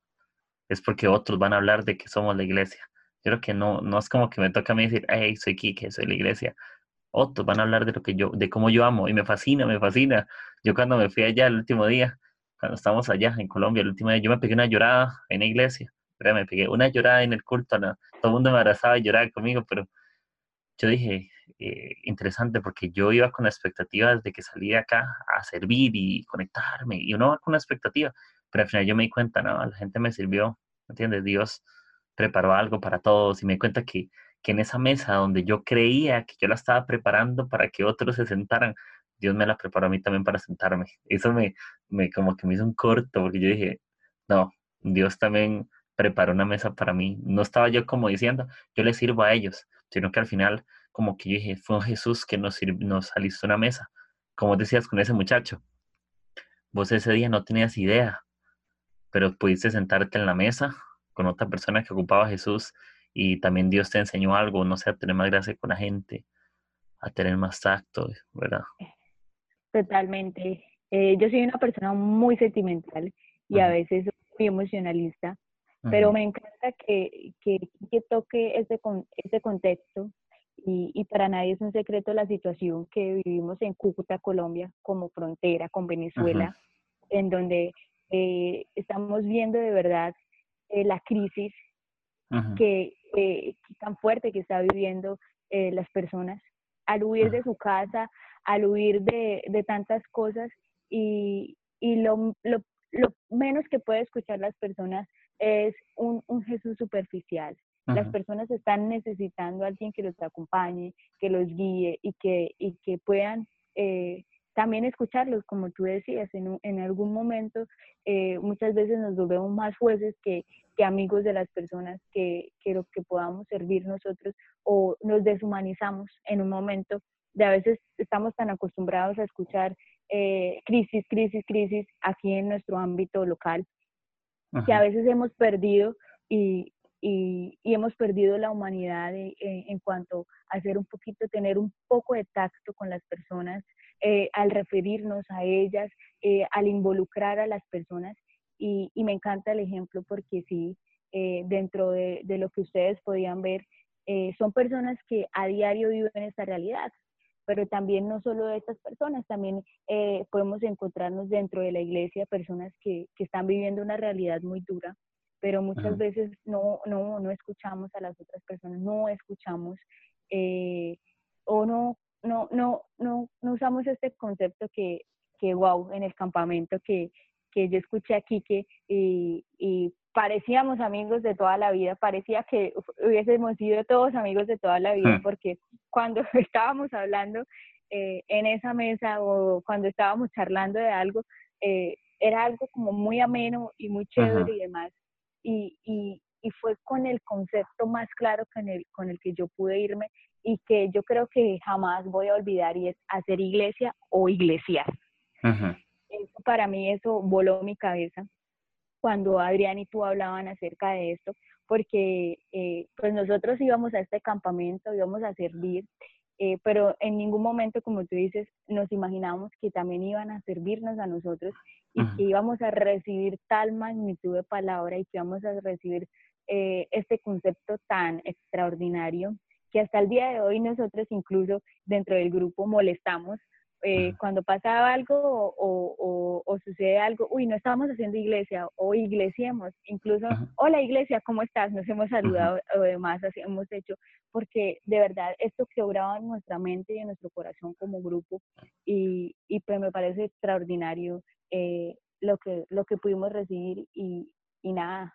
Es porque otros van a hablar de que somos la iglesia creo que no, no es como que me toca a mí decir, hey, soy Kike, soy la iglesia. Otros van a hablar de lo que yo, de cómo yo amo, y me fascina, me fascina. Yo cuando me fui allá el último día, cuando estábamos allá en Colombia, el último día, yo me pegué una llorada en la iglesia, pero me pegué una llorada en el culto, todo el mundo me abrazaba y lloraba conmigo, pero yo dije, eh, interesante, porque yo iba con la expectativa de que salía acá a servir y conectarme, y uno va con la expectativa, pero al final yo me di cuenta, no, la gente me sirvió, ¿entiendes? Dios preparó algo para todos y me di cuenta que, que en esa mesa donde yo creía que yo la estaba preparando para que otros se sentaran, Dios me la preparó a mí también para sentarme. Eso me, me como que me hizo un corto porque yo dije, no, Dios también preparó una mesa para mí. No estaba yo como diciendo, yo les sirvo a ellos, sino que al final como que yo dije, fue Jesús que nos, nos alistó una mesa. Como decías con ese muchacho, vos ese día no tenías idea, pero pudiste sentarte en la mesa con otra persona que ocupaba a Jesús y también Dios te enseñó algo, no sé, a tener más gracia con la gente, a tener más tacto, ¿verdad? Totalmente. Eh, yo soy una persona muy sentimental y a veces muy emocionalista, pero me encanta que, que, que toque ese, con, ese contexto y, y, para nadie es un secreto la situación que vivimos en Cúcuta, Colombia, como frontera con Venezuela, en donde eh, estamos viendo de verdad eh, la crisis que, tan fuerte que está viviendo eh, las personas. Al huir de su casa, al huir de, de tantas cosas y, y lo, lo, lo, menos que puede escuchar las personas es un, Jesús superficial. Las personas están necesitando a alguien que los acompañe, que los guíe y que, y que puedan eh, también escucharlos, como tú decías, en, en algún momento eh, muchas veces nos volvemos más jueces que, que amigos de las personas que, que, lo que podamos servir nosotros o nos deshumanizamos en un momento de a veces estamos tan acostumbrados a escuchar eh, crisis, crisis, crisis aquí en nuestro ámbito local, que a veces hemos perdido y, y, hemos perdido la humanidad en cuanto a hacer un poquito, tener un poco de tacto con las personas, eh, al referirnos a ellas, eh, al involucrar a las personas. Y, me encanta el ejemplo porque sí, eh, dentro de, lo que ustedes podían ver, son personas que a diario viven esta realidad, pero también no solo de estas personas, también podemos encontrarnos dentro de la iglesia personas que, están viviendo una realidad muy dura, pero muchas veces no, no, no escuchamos a las otras personas, no escuchamos o no no, no, no, no usamos este concepto que, que wow, en el campamento que, que yo escuché aquí que y, y, parecíamos amigos de toda la vida, parecía que hubiésemos sido todos amigos de toda la vida, hmm. porque cuando estábamos hablando eh, en esa mesa o cuando estábamos charlando de algo, eh, era algo como muy ameno y muy chévere y demás. Y, y, y, fue con el concepto más claro con el, con el que yo pude irme y que yo creo que jamás voy a olvidar y es hacer iglesia o iglesiar. para mí eso voló mi cabeza cuando Adrián y tú hablaban acerca de esto, porque eh, pues nosotros íbamos a este campamento, íbamos a servir, eh, pero en ningún momento, como tú dices, nos imaginamos que también iban a servirnos a nosotros y que íbamos a recibir tal magnitud de palabra y que íbamos a recibir eh, este concepto tan extraordinario que hasta el día de hoy nosotros incluso dentro del grupo molestamos eh, cuando pasa algo o, sucede algo, uy, no estamos haciendo iglesia o iglesiemos, incluso, hola iglesia, ¿cómo estás? Nos hemos saludado o demás, así hemos hecho, porque de verdad esto quebraba en nuestra mente y en nuestro corazón como grupo y, y pues me parece extraordinario eh, lo, que, lo que pudimos recibir y, y nada,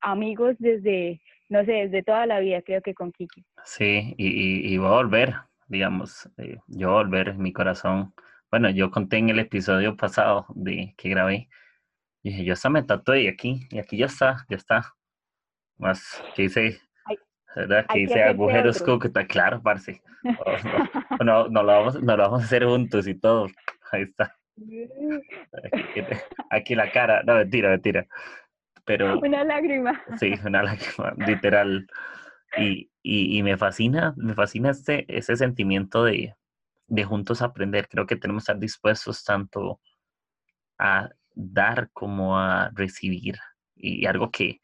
amigos desde, no sé, desde toda la vida, creo que con Kiki. Sí, y, y, voy a volver, digamos, eh, yo voy a volver mi corazón. Bueno, yo conté en el episodio pasado de que grabé, dije, yo hasta me tatué y aquí, y aquí ya está, ya está. Más que hice, ¿verdad? Que hice agujeros está claro, parce. No, no, lo vamos, no lo vamos a hacer juntos y todo. Ahí está. Aquí, aquí la cara, no, mentira, mentira. Pero, una lágrima. Sí, una lágrima, literal. Y, y, y, me fascina, me fascina este, ese sentimiento de, de juntos aprender. Creo que tenemos que estar dispuestos tanto a dar como a recibir. Y algo que,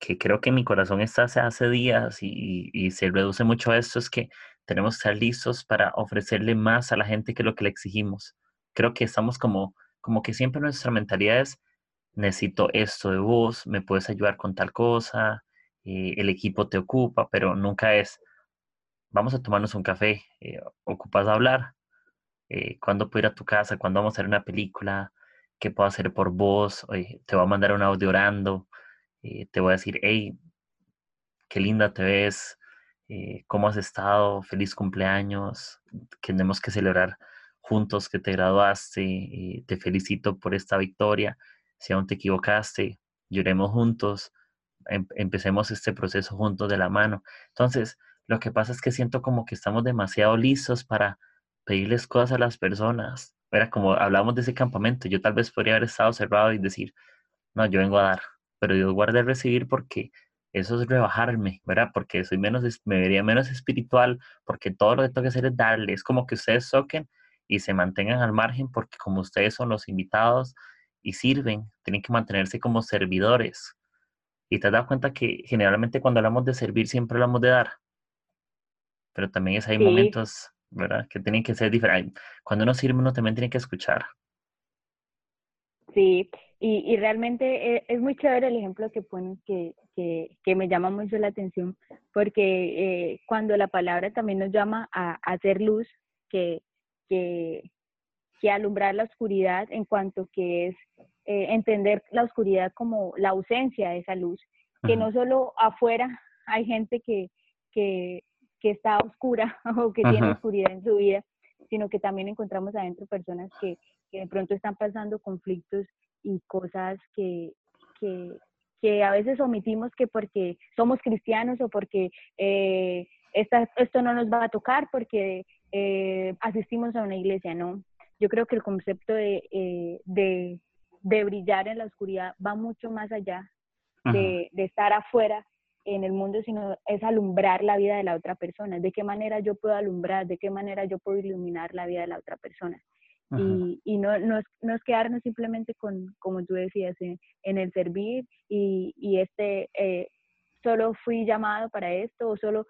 que creo que mi corazón está hace, hace días y, y, se reduce mucho a esto es que tenemos que estar listos para ofrecerle más a la gente que lo que le exigimos. Creo que estamos como, como que siempre nuestra mentalidad es necesito esto de vos, me puedes ayudar con tal cosa, eh, el equipo te ocupa, pero nunca es, vamos a tomarnos un café, eh, ocupas hablar, eh, cuándo puedo ir a tu casa, cuándo vamos a hacer una película, qué puedo hacer por vos, te voy a mandar un audio orando, te voy a decir, hey, qué linda te ves, cómo has estado, feliz cumpleaños, tenemos que celebrar juntos que te graduaste, te felicito por esta victoria si aún te equivocaste, lloremos juntos, em, empecemos este proceso juntos de la mano. Entonces, lo que pasa es que siento como que estamos demasiado listos para pedirles cosas a las personas. Era como hablamos de ese campamento, yo tal vez podría haber estado cerrado y decir, no, yo vengo a dar, pero Dios guarde recibir porque eso es rebajarme, ¿verdad? Porque soy menos, me vería menos espiritual, porque todo lo que tengo que hacer es darle, es como que ustedes toquen y se mantengan al margen porque como ustedes son los invitados, y sirven, tienen que mantenerse como servidores. Y te has dado cuenta que generalmente cuando hablamos de servir siempre hablamos de dar. Pero también es, hay momentos, ¿verdad? Que tienen que ser diferentes. Cuando uno sirve, uno también tiene que escuchar. Sí, y, y realmente es, es, muy chévere el ejemplo que pones que, que, que me llama mucho la atención, porque eh, cuando la palabra también nos llama a, a hacer luz, que, que, que alumbrar la oscuridad en cuanto que es eh, entender la oscuridad como la ausencia de esa luz, que no solo afuera hay gente que, que, que está oscura o que tiene oscuridad en su vida, sino que también encontramos adentro personas que, que de pronto están pasando conflictos y cosas que, que, que, a veces omitimos que porque somos cristianos o porque eh, esta, esto no nos va a tocar porque eh, asistimos a una iglesia, ¿no? Yo creo que el concepto de, eh, de, de, brillar en la oscuridad va mucho más allá de, de, estar afuera en el mundo, sino es alumbrar la vida de la otra persona. ¿De qué manera yo puedo alumbrar? ¿De qué manera yo puedo iluminar la vida de la otra persona? Y, y, no, no, es, no, es, quedarnos simplemente con, como tú decías, en, en el servir y, y este, eh, solo fui llamado para esto o solo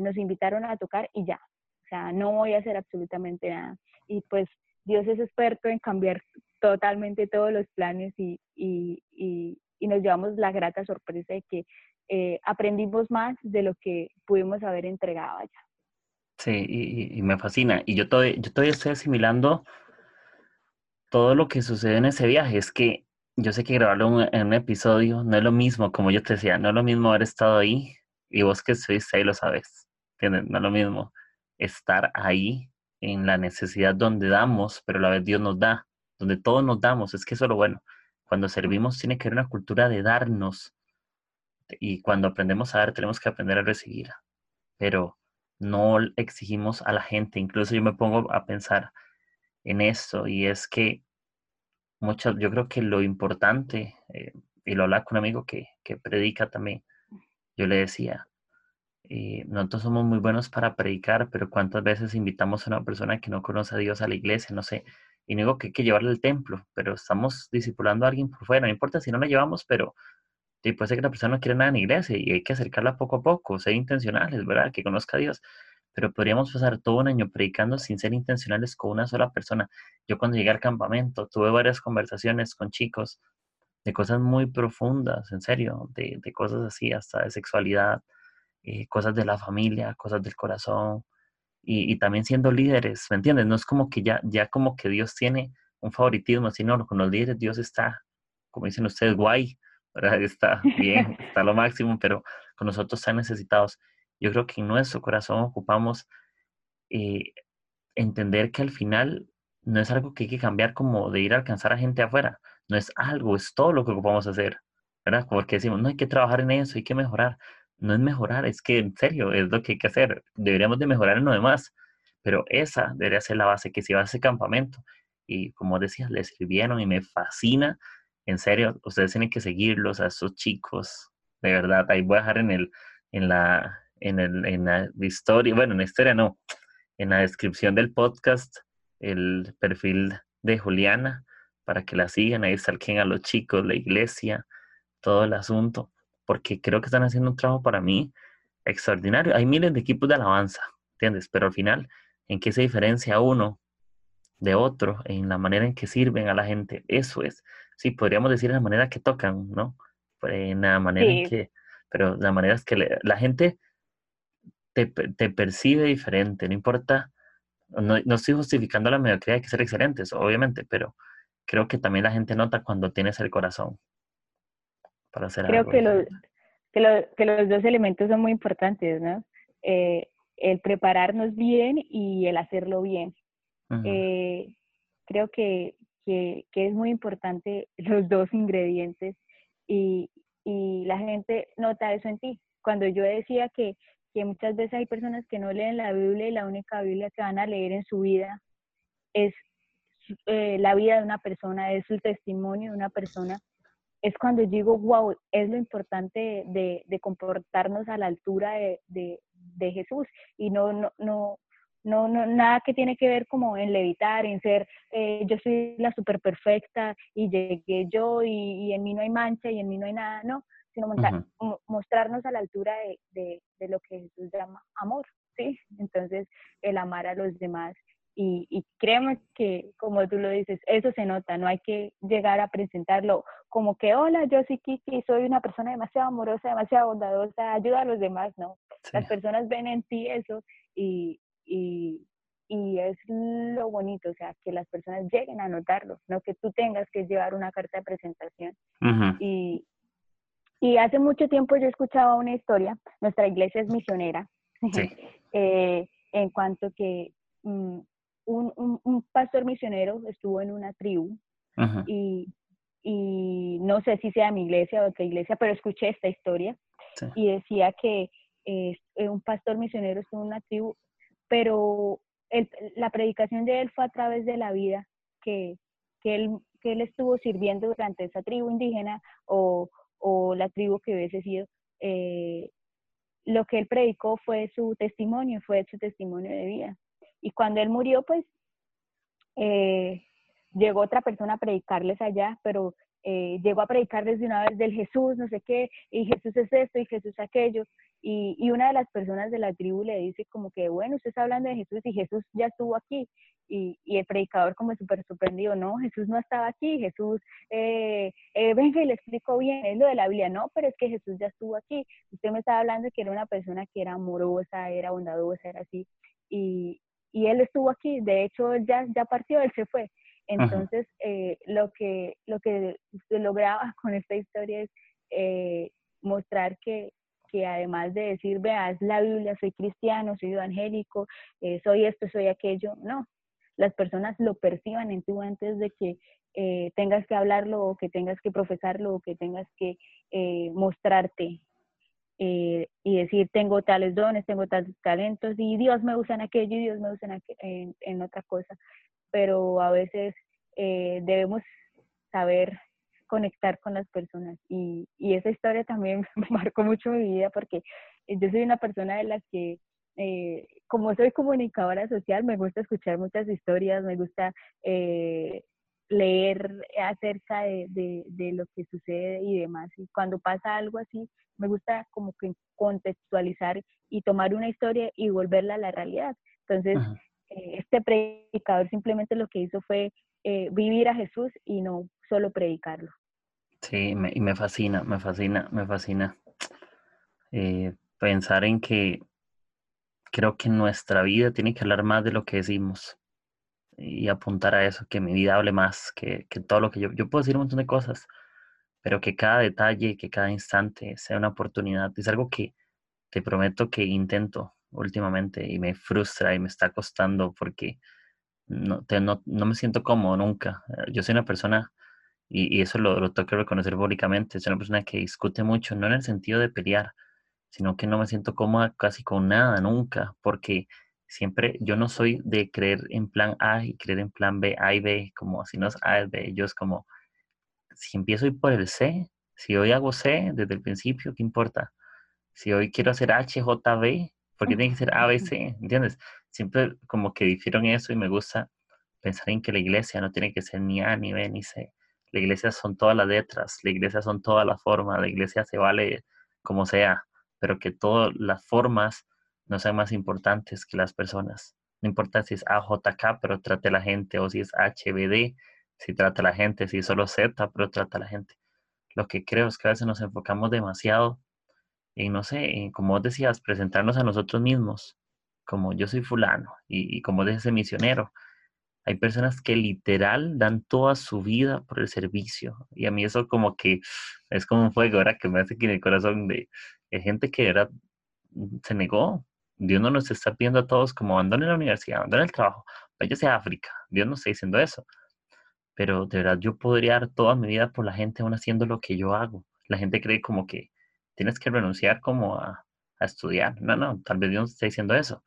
nos invitaron a tocar y ya. O sea, no voy a hacer absolutamente nada. Y pues Dios es experto en cambiar totalmente todos los planes y, y, y, y nos llevamos la grata sorpresa de que eh, aprendimos más de lo que pudimos haber entregado allá. Sí, y, me fascina. Y yo todavía, yo todavía estoy asimilando todo lo que sucede en ese viaje. Es que yo sé que grabarlo en un episodio no es lo mismo, como yo te decía, no es lo mismo haber estado ahí y vos que estuviste ahí lo sabes. ¿Entiendes? No es lo mismo estar ahí en la necesidad donde damos, pero a la vez Dios nos da, donde todos nos damos. Es que eso es lo bueno. Cuando servimos tiene que haber una cultura de darnos. Y cuando aprendemos a dar, tenemos que aprender a recibir. Pero no exigimos a la gente. Incluso yo me pongo a pensar en esto y es que mucho, yo creo que lo importante, eh, y lo hablaba con un amigo que, que, predica también, yo le decía, eh, nosotros somos muy buenos para predicar, pero ¿cuántas veces invitamos a una persona que no conoce a Dios a la iglesia? No sé, y no digo que hay que llevarle al templo, pero estamos discipulando a alguien por fuera, no importa si no la llevamos, pero y puede que la persona no quiera nada en iglesia y hay que acercarla poco a poco, ser intencionales, ¿verdad? Que conozca a Dios. Pero podríamos pasar todo un año predicando sin ser intencionales con una sola persona. Yo cuando llegué al campamento tuve varias conversaciones con chicos de cosas muy profundas, en serio, de, de cosas así, hasta de sexualidad, eh, cosas de la familia, cosas del corazón, y, y, también siendo líderes, ¿me entiendes? No es como que ya, ya como que Dios tiene un favoritismo, sino con los líderes Dios está, como dicen ustedes, guay, Está bien, está lo máximo, pero con nosotros están necesitados. Yo creo que en nuestro corazón ocupamos eh, entender que al final no es algo que hay que cambiar como de ir a alcanzar a gente afuera. No es algo, es todo lo que ocupamos hacer. ¿Verdad? Porque decimos, no hay que trabajar en eso, hay que mejorar. No es mejorar, es que en serio es lo que hay que hacer. Deberíamos de mejorar en lo demás. Pero esa debería ser la base, que si va a ese campamento y como decías, le sirvieron y me fascina en serio, ustedes tienen que seguirlos a esos chicos, de verdad. Ahí voy a dejar en el, en la, en el, en la historia, bueno, en la historia no, en la descripción del podcast, el perfil de Juliana, para que la sigan, ahí salquen a los chicos, la iglesia, todo el asunto, porque creo que están haciendo un trabajo para mí extraordinario. Hay miles de equipos de alabanza, ¿entiendes? Pero al final, ¿en qué se diferencia uno de otro? En la manera en que sirven a la gente. Eso es sí, podríamos decir la manera que tocan, ¿no? En la manera en que, pero la manera es que la gente te, te, percibe diferente, no importa, no, no, estoy justificando la mediocridad, hay que ser excelentes, obviamente, pero creo que también la gente nota cuando tienes el corazón para hacer creo que, los, que, lo, que, los dos elementos son muy importantes, ¿no? Eh, el prepararnos bien y el hacerlo bien. eh, creo que que, es muy importante los dos ingredientes y, y, la gente nota eso en ti. Cuando yo decía que, que muchas veces hay personas que no leen la Biblia y la única Biblia que van a leer en su vida es eh, la vida de una persona, es el testimonio de una persona, es cuando digo, wow, es lo importante de, de comportarnos a la altura de, de, de Jesús y no, no, no, no, no, nada que tiene que ver como en levitar, en ser, eh, yo soy la super perfecta y llegué yo y, en mí no hay mancha y en mí no hay nada, no, sino mostrarnos a la altura de, de, lo que Jesús llama amor, ¿sí? Entonces, el amar a los demás. Y, y créeme que, como tú lo dices, eso se nota, no hay que llegar a presentarlo como que, hola, yo soy Kiki, soy una persona demasiado amorosa, demasiado bondadosa, ayuda a los demás, no. Las personas ven en ti eso y, y, y es lo bonito, o sea, que las personas lleguen a notarlo, no que tú tengas que llevar una carta de presentación. y, y hace mucho tiempo yo escuchaba una historia, nuestra iglesia es misionera, eh, en cuanto que mm, un, un, pastor misionero estuvo en una tribu y, y, no sé si sea mi iglesia o otra iglesia, pero escuché esta historia y decía que eh, un pastor misionero estuvo en una tribu, pero la predicación de él fue a través de la vida que, que, él, que él estuvo sirviendo durante esa tribu indígena o, o la tribu que hubiese sido. Eh, lo que él predicó fue su testimonio, fue su testimonio de vida. Y cuando él murió, pues eh, llegó otra persona a predicarles allá, pero eh, llegó a predicarles de una vez del Jesús, no sé qué, y Jesús es esto y Jesús aquello. Y, y, una de las personas de la tribu le dice como que, bueno, usted está hablando de Jesús y Jesús ya estuvo aquí. Y, y el predicador como súper sorprendido, no, Jesús no estaba aquí, Jesús, eh, eh, venga y le explico bien, es lo de la Biblia, no, pero es que Jesús ya estuvo aquí. Usted me estaba hablando que era una persona que era amorosa, era bondadosa, era así. Y, y él estuvo aquí, de hecho, él ya, ya partió, él se fue. Entonces, eh, lo, que, lo que se lograba con esta historia es eh, mostrar que, que además de decir, veas la Biblia, soy cristiano, soy evangélico, eh, soy esto, soy aquello, no, las personas lo perciban en tu antes de que eh, tengas que hablarlo o que tengas que profesarlo o que tengas que eh, mostrarte y decir, tengo tales dones, tengo tales talentos y Dios me usa en aquello y Dios me usa en, en, otra cosa. Pero a veces debemos saber conectar con las personas. Y, y esa historia también marcó mucho mi vida porque yo soy una persona de las que, eh, como soy comunicadora social, me gusta escuchar muchas historias, me gusta eh, leer acerca de, de, lo que sucede y demás. Y cuando pasa algo así, me gusta como que contextualizar y tomar una historia y volverla a la realidad. Entonces, eh, este predicador simplemente lo que hizo fue vivir a Jesús y no solo predicarlo. Sí, me, y me fascina, me fascina, me fascina eh, pensar en que creo que nuestra vida tiene que hablar más de lo que decimos y apuntar a eso, que mi vida hable más, que, que todo lo que yo, yo puedo decir un montón de cosas, pero que cada detalle, que cada instante sea una oportunidad. Es algo que te prometo que intento últimamente y me frustra y me está costando porque no, no, no me siento cómodo nunca. Yo soy una persona y, eso lo, lo tengo que reconocer públicamente, soy una persona que discute mucho, no en el sentido de pelear, sino que no me siento cómoda casi con nada, nunca, porque siempre yo no soy de creer en plan A y creer en plan B, A y B, como si no es A es B, yo es como, si empiezo ir por el C, si hoy hago C desde el principio, ¿qué importa? Si hoy quiero hacer H, J, B, ¿por qué tiene que ser A, B, C? ¿Entiendes? Siempre como que difiero en eso y me gusta pensar en que la iglesia no tiene que ser ni A, ni B, ni C, la iglesia son todas las letras, la iglesia son todas las formas, la iglesia se vale como sea, pero que todas las formas no sean más importantes que las personas. No importa si es AJK, pero trate a la gente, o si es HBD, si trata a la gente, si es solo Z, pero trata a la gente. Lo que creo es que a veces nos enfocamos demasiado en, no sé, como vos decías, presentarnos a nosotros mismos, como yo soy fulano, y, como de ese misionero, hay personas que literal dan toda su vida por el servicio. Y a mí eso como que es como un fuego, ahora que me hace que en el corazón de, gente que era, mm, se negó. Dios no nos está pidiendo a todos como abandonen la universidad, abandonen el trabajo, váyase a África. Dios no está diciendo eso. Pero de verdad yo podría dar toda mi vida por la gente aún haciendo lo que yo hago. La gente cree como que tienes que renunciar como a, estudiar. No, no, tal vez Dios no está diciendo eso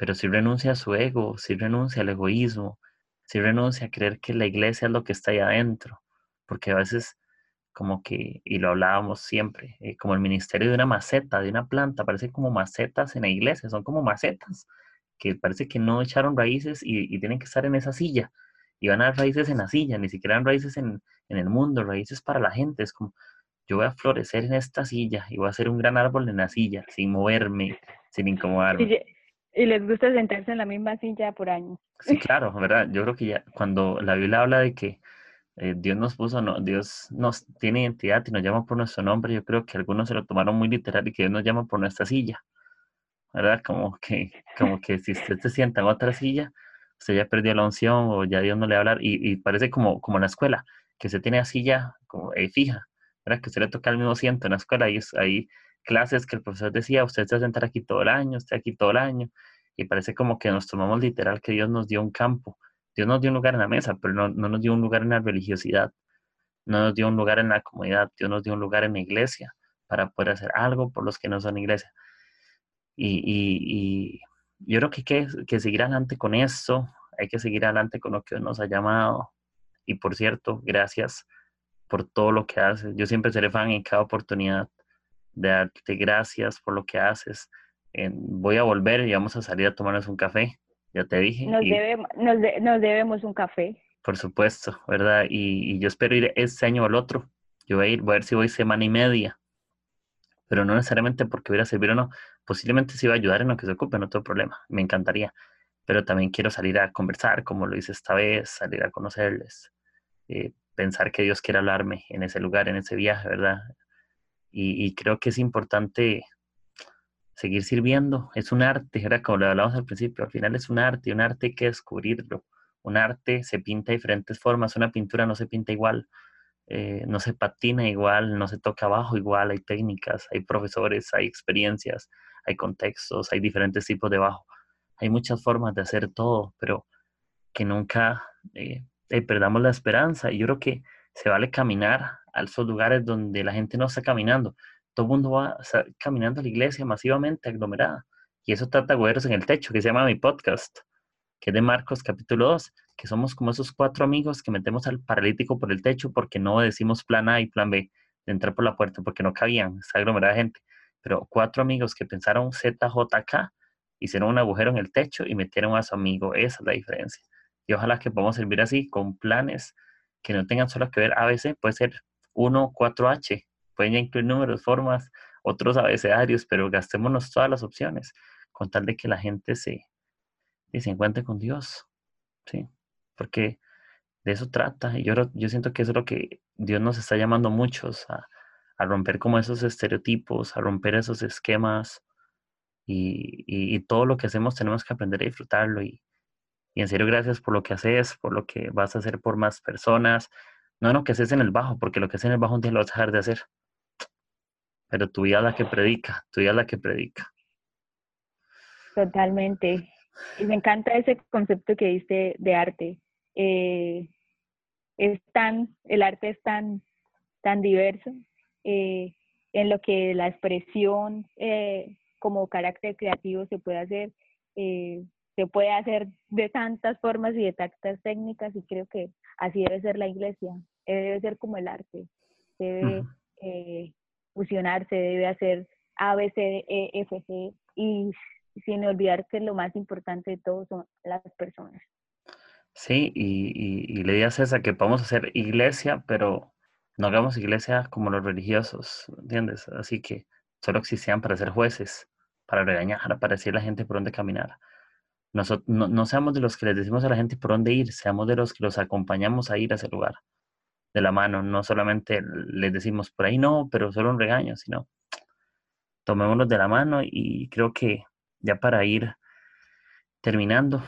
pero si renuncia a su ego, si renuncia al egoísmo, si renuncia a creer que la iglesia es lo que está ahí adentro, porque a veces como que, y lo hablábamos siempre, eh, como el ministerio de una maceta, de una planta, parece como macetas en la iglesia, son como macetas, que parece que no echaron raíces y, tienen que estar en esa silla, y van a dar raíces en la silla, ni siquiera dan raíces en, en el mundo, raíces para la gente, es como, yo voy a florecer en esta silla y voy a ser un gran árbol en la silla, sin moverme, sin incomodarme. Y les gusta sentarse en la misma silla por años. Sí, claro, ¿verdad? Yo creo que ya cuando la Biblia habla de que eh, Dios nos puso, no, Dios nos tiene identidad y nos llama por nuestro nombre, yo creo que algunos se lo tomaron muy literal y que Dios nos llama por nuestra silla. ¿verdad? Como que, como que si usted se sienta en otra silla, usted ya perdió la unción o ya Dios no le va a hablar y, parece como, como en la escuela, que se tiene así ya como eh, fija, ¿verdad? Que usted le toca el mismo asiento en la escuela y hay clases que el profesor decía, usted se va a sentar aquí todo el año, usted aquí todo el año, y parece como que nos tomamos literal que Dios nos dio un campo, Dios nos dio un lugar en la mesa, pero no, no nos dio un lugar en la religiosidad, no nos dio un lugar en la comunidad, Dios nos dio un lugar en la iglesia para poder hacer algo por los que no son iglesia. Y, yo creo que hay que, seguir adelante con esto, hay que seguir adelante con lo que nos ha llamado. Y por cierto, gracias por todo lo que haces. Yo siempre seré fan en cada oportunidad de darte gracias por lo que haces. voy a volver y vamos a salir a tomarnos un café, ya te dije. Nos, debemos, nos, debemos un café. Por supuesto, ¿verdad? Y, y, yo espero ir este año o el otro. Yo voy a ir, voy a ver si voy semana y media pero no necesariamente porque hubiera servir o no. Posiblemente sí va a ayudar en lo que se ocupe, no tengo problema, me encantaría. Pero también quiero salir a conversar, como lo hice esta vez, salir a conocerles, eh, pensar que Dios quiere hablarme en ese lugar, en ese viaje, ¿verdad? Y, creo que es importante seguir sirviendo. Es un arte, era como lo hablamos al principio, al final es un arte, un arte hay que descubrirlo. Un arte se pinta de diferentes formas, una pintura no se pinta igual, eh, no se patina igual, no se toca abajo igual, hay técnicas, hay profesores, hay experiencias, hay contextos, hay diferentes tipos de bajo. Hay muchas formas de hacer todo, pero que nunca eh, eh, perdamos la esperanza. Y yo creo que se vale caminar a esos lugares donde la gente no está caminando. Todo el mundo va caminando a la iglesia masivamente, aglomerada. Y eso trata Güeros en el Techo, que se llama mi podcast, que es de Marcos capítulo 2 que somos como esos cuatro amigos que metemos al paralítico por el techo porque no decimos plan A y plan B de entrar por la puerta porque no cabían, está aglomerada gente. Pero cuatro amigos que pensaron ZJK, hicieron un agujero en el techo y metieron a su amigo. Esa es la diferencia. Y ojalá que podamos servir así con planes que no tengan solo que ver ABC, puede ser 1, 4H, pueden incluir números, formas, otros abecedarios, pero gastémonos todas las opciones con tal de que la gente se, se encuentre con Dios. Sí porque de eso trata. Y yo, yo siento que eso es lo que Dios nos está llamando a muchos, a, romper como esos estereotipos, a romper esos esquemas. Y, todo lo que hacemos tenemos que aprender a disfrutarlo. Y, en serio, gracias por lo que haces, por lo que vas a hacer por más personas. No lo que haces en el bajo, porque lo que haces en el bajo un día lo vas a dejar de hacer. Pero tu vida es la que predica, tu vida es la que predica. Totalmente. Y me encanta ese concepto que diste de arte, eh, es tan, el arte es tan, tan diverso eh, en lo que la expresión eh, como carácter creativo se puede hacer, se puede hacer de tantas formas y de tantas técnicas y creo que así debe ser la iglesia, debe ser como el arte, debe fusionarse, debe hacer A, E, y sin olvidar que lo más importante de todo son las personas. Sí, y, y, idea es esa, que podamos hacer iglesia, pero no hagamos iglesia como los religiosos, ¿entiendes? Así que solo existían para ser jueces, para regañar, para decir a la gente por dónde caminar. Nosotros, no, no, seamos de los que les decimos a la gente por dónde ir, seamos de los que los acompañamos a ir a ese lugar, de la mano. No solamente les decimos por ahí no, pero solo un regaño, sino tomémonos de la mano y creo que ya para ir terminando,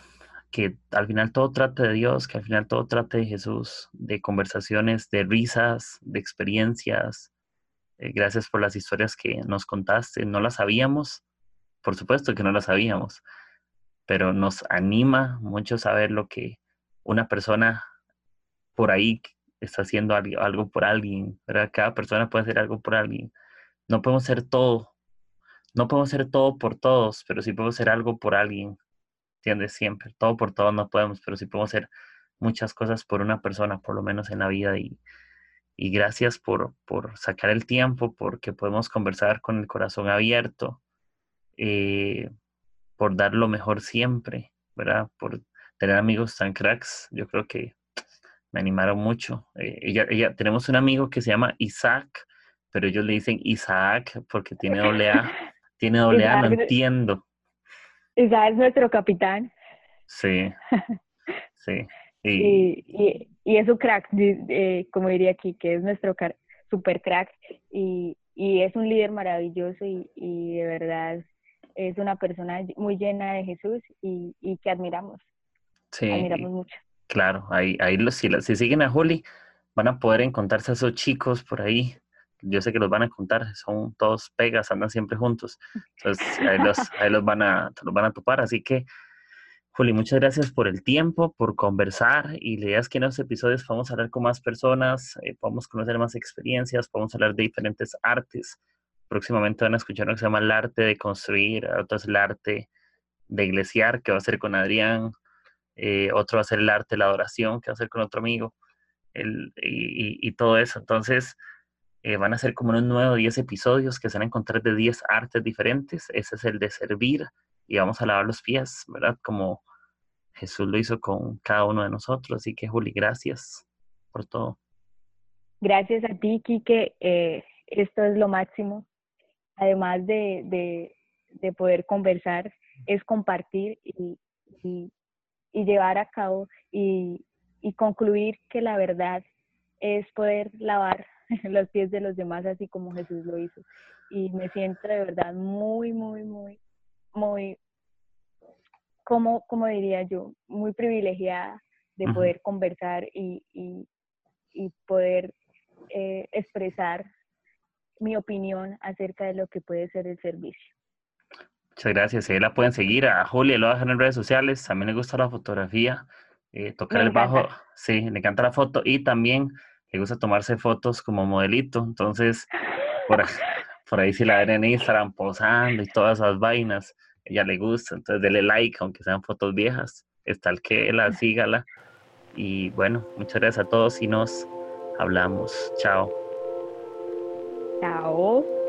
que al final todo trate de Dios, que al final todo trate de Jesús, de conversaciones, de risas, de experiencias. Eh, gracias por las historias que nos contaste. No las sabíamos, por supuesto que no las sabíamos, pero nos anima mucho saber lo que una persona por ahí está haciendo algo, por alguien. Cada persona puede hacer algo por alguien. No podemos ser todo. No podemos ser todo por todos, pero sí podemos ser algo por alguien ¿entiendes? Siempre, todo por todo no podemos, pero sí podemos hacer muchas cosas por una persona, por lo menos en la vida. Y, y gracias por, por sacar el tiempo, porque podemos conversar con el corazón abierto, eh, por dar lo mejor siempre, ¿verdad? Por tener amigos tan cracks. Yo creo que me animaron mucho. Eh, ella, ella, tenemos un amigo que se llama Isaac, pero ellos le dicen Isaac porque tiene doble A. Tiene doble A, no entiendo. Isa es nuestro capitán. Sí, sí. Y, y, es un crack, eh, como diría aquí, que es nuestro super crack y, y es un líder maravilloso y, y de verdad es una persona muy llena de Jesús y, que admiramos. Sí. Admiramos mucho. Claro, ahí, ahí los, si, si siguen a Juli, van a poder encontrarse a esos chicos por ahí. Yo sé que los van a encontrar, son todos pegas, andan siempre juntos. Entonces, ahí los, ahí los, van, a, los van a topar. Así que, Juli, muchas gracias por el tiempo, por conversar. Y la idea es que en los episodios podamos hablar con más personas, eh, podamos conocer más experiencias, podamos hablar de diferentes artes. Próximamente van a escuchar lo que se llama el arte de construir, otro es el arte de iglesiar, que va a ser con Adrián, eh, otro va a ser el arte la adoración, que va a ser con otro amigo el, y, todo eso. Entonces, eh, van a ser como unos nuevos 10 episodios que se van a encontrar de 10 artes diferentes. Ese es el de servir y vamos a lavar los pies, ¿verdad? Como Jesús lo hizo con cada uno de nosotros. Así que, Juli, gracias por todo. Gracias a ti, Kike. Eh, esto es lo máximo. Además de, de, de poder conversar, es compartir y, y llevar a cabo y, y concluir que la verdad es poder lavar los pies de los demás así como Jesús lo hizo. Y me siento de verdad muy, muy, muy, muy, como, como diría yo, muy privilegiada de poder conversar y, y, poder eh, expresar mi opinión acerca de lo que puede ser el servicio. Muchas gracias. Ahí la pueden seguir a Julia, lo dejar en redes sociales. También le gusta la fotografía. Eh, tocar el bajo, sí, le encanta la foto y también le gusta tomarse fotos como modelito, entonces por, por ahí si la ven en Instagram posando y todas esas vainas, ella le gusta, entonces dele like, aunque sean fotos viejas, está el que la sígala y bueno, muchas gracias a todos y nos hablamos, chao. Chao.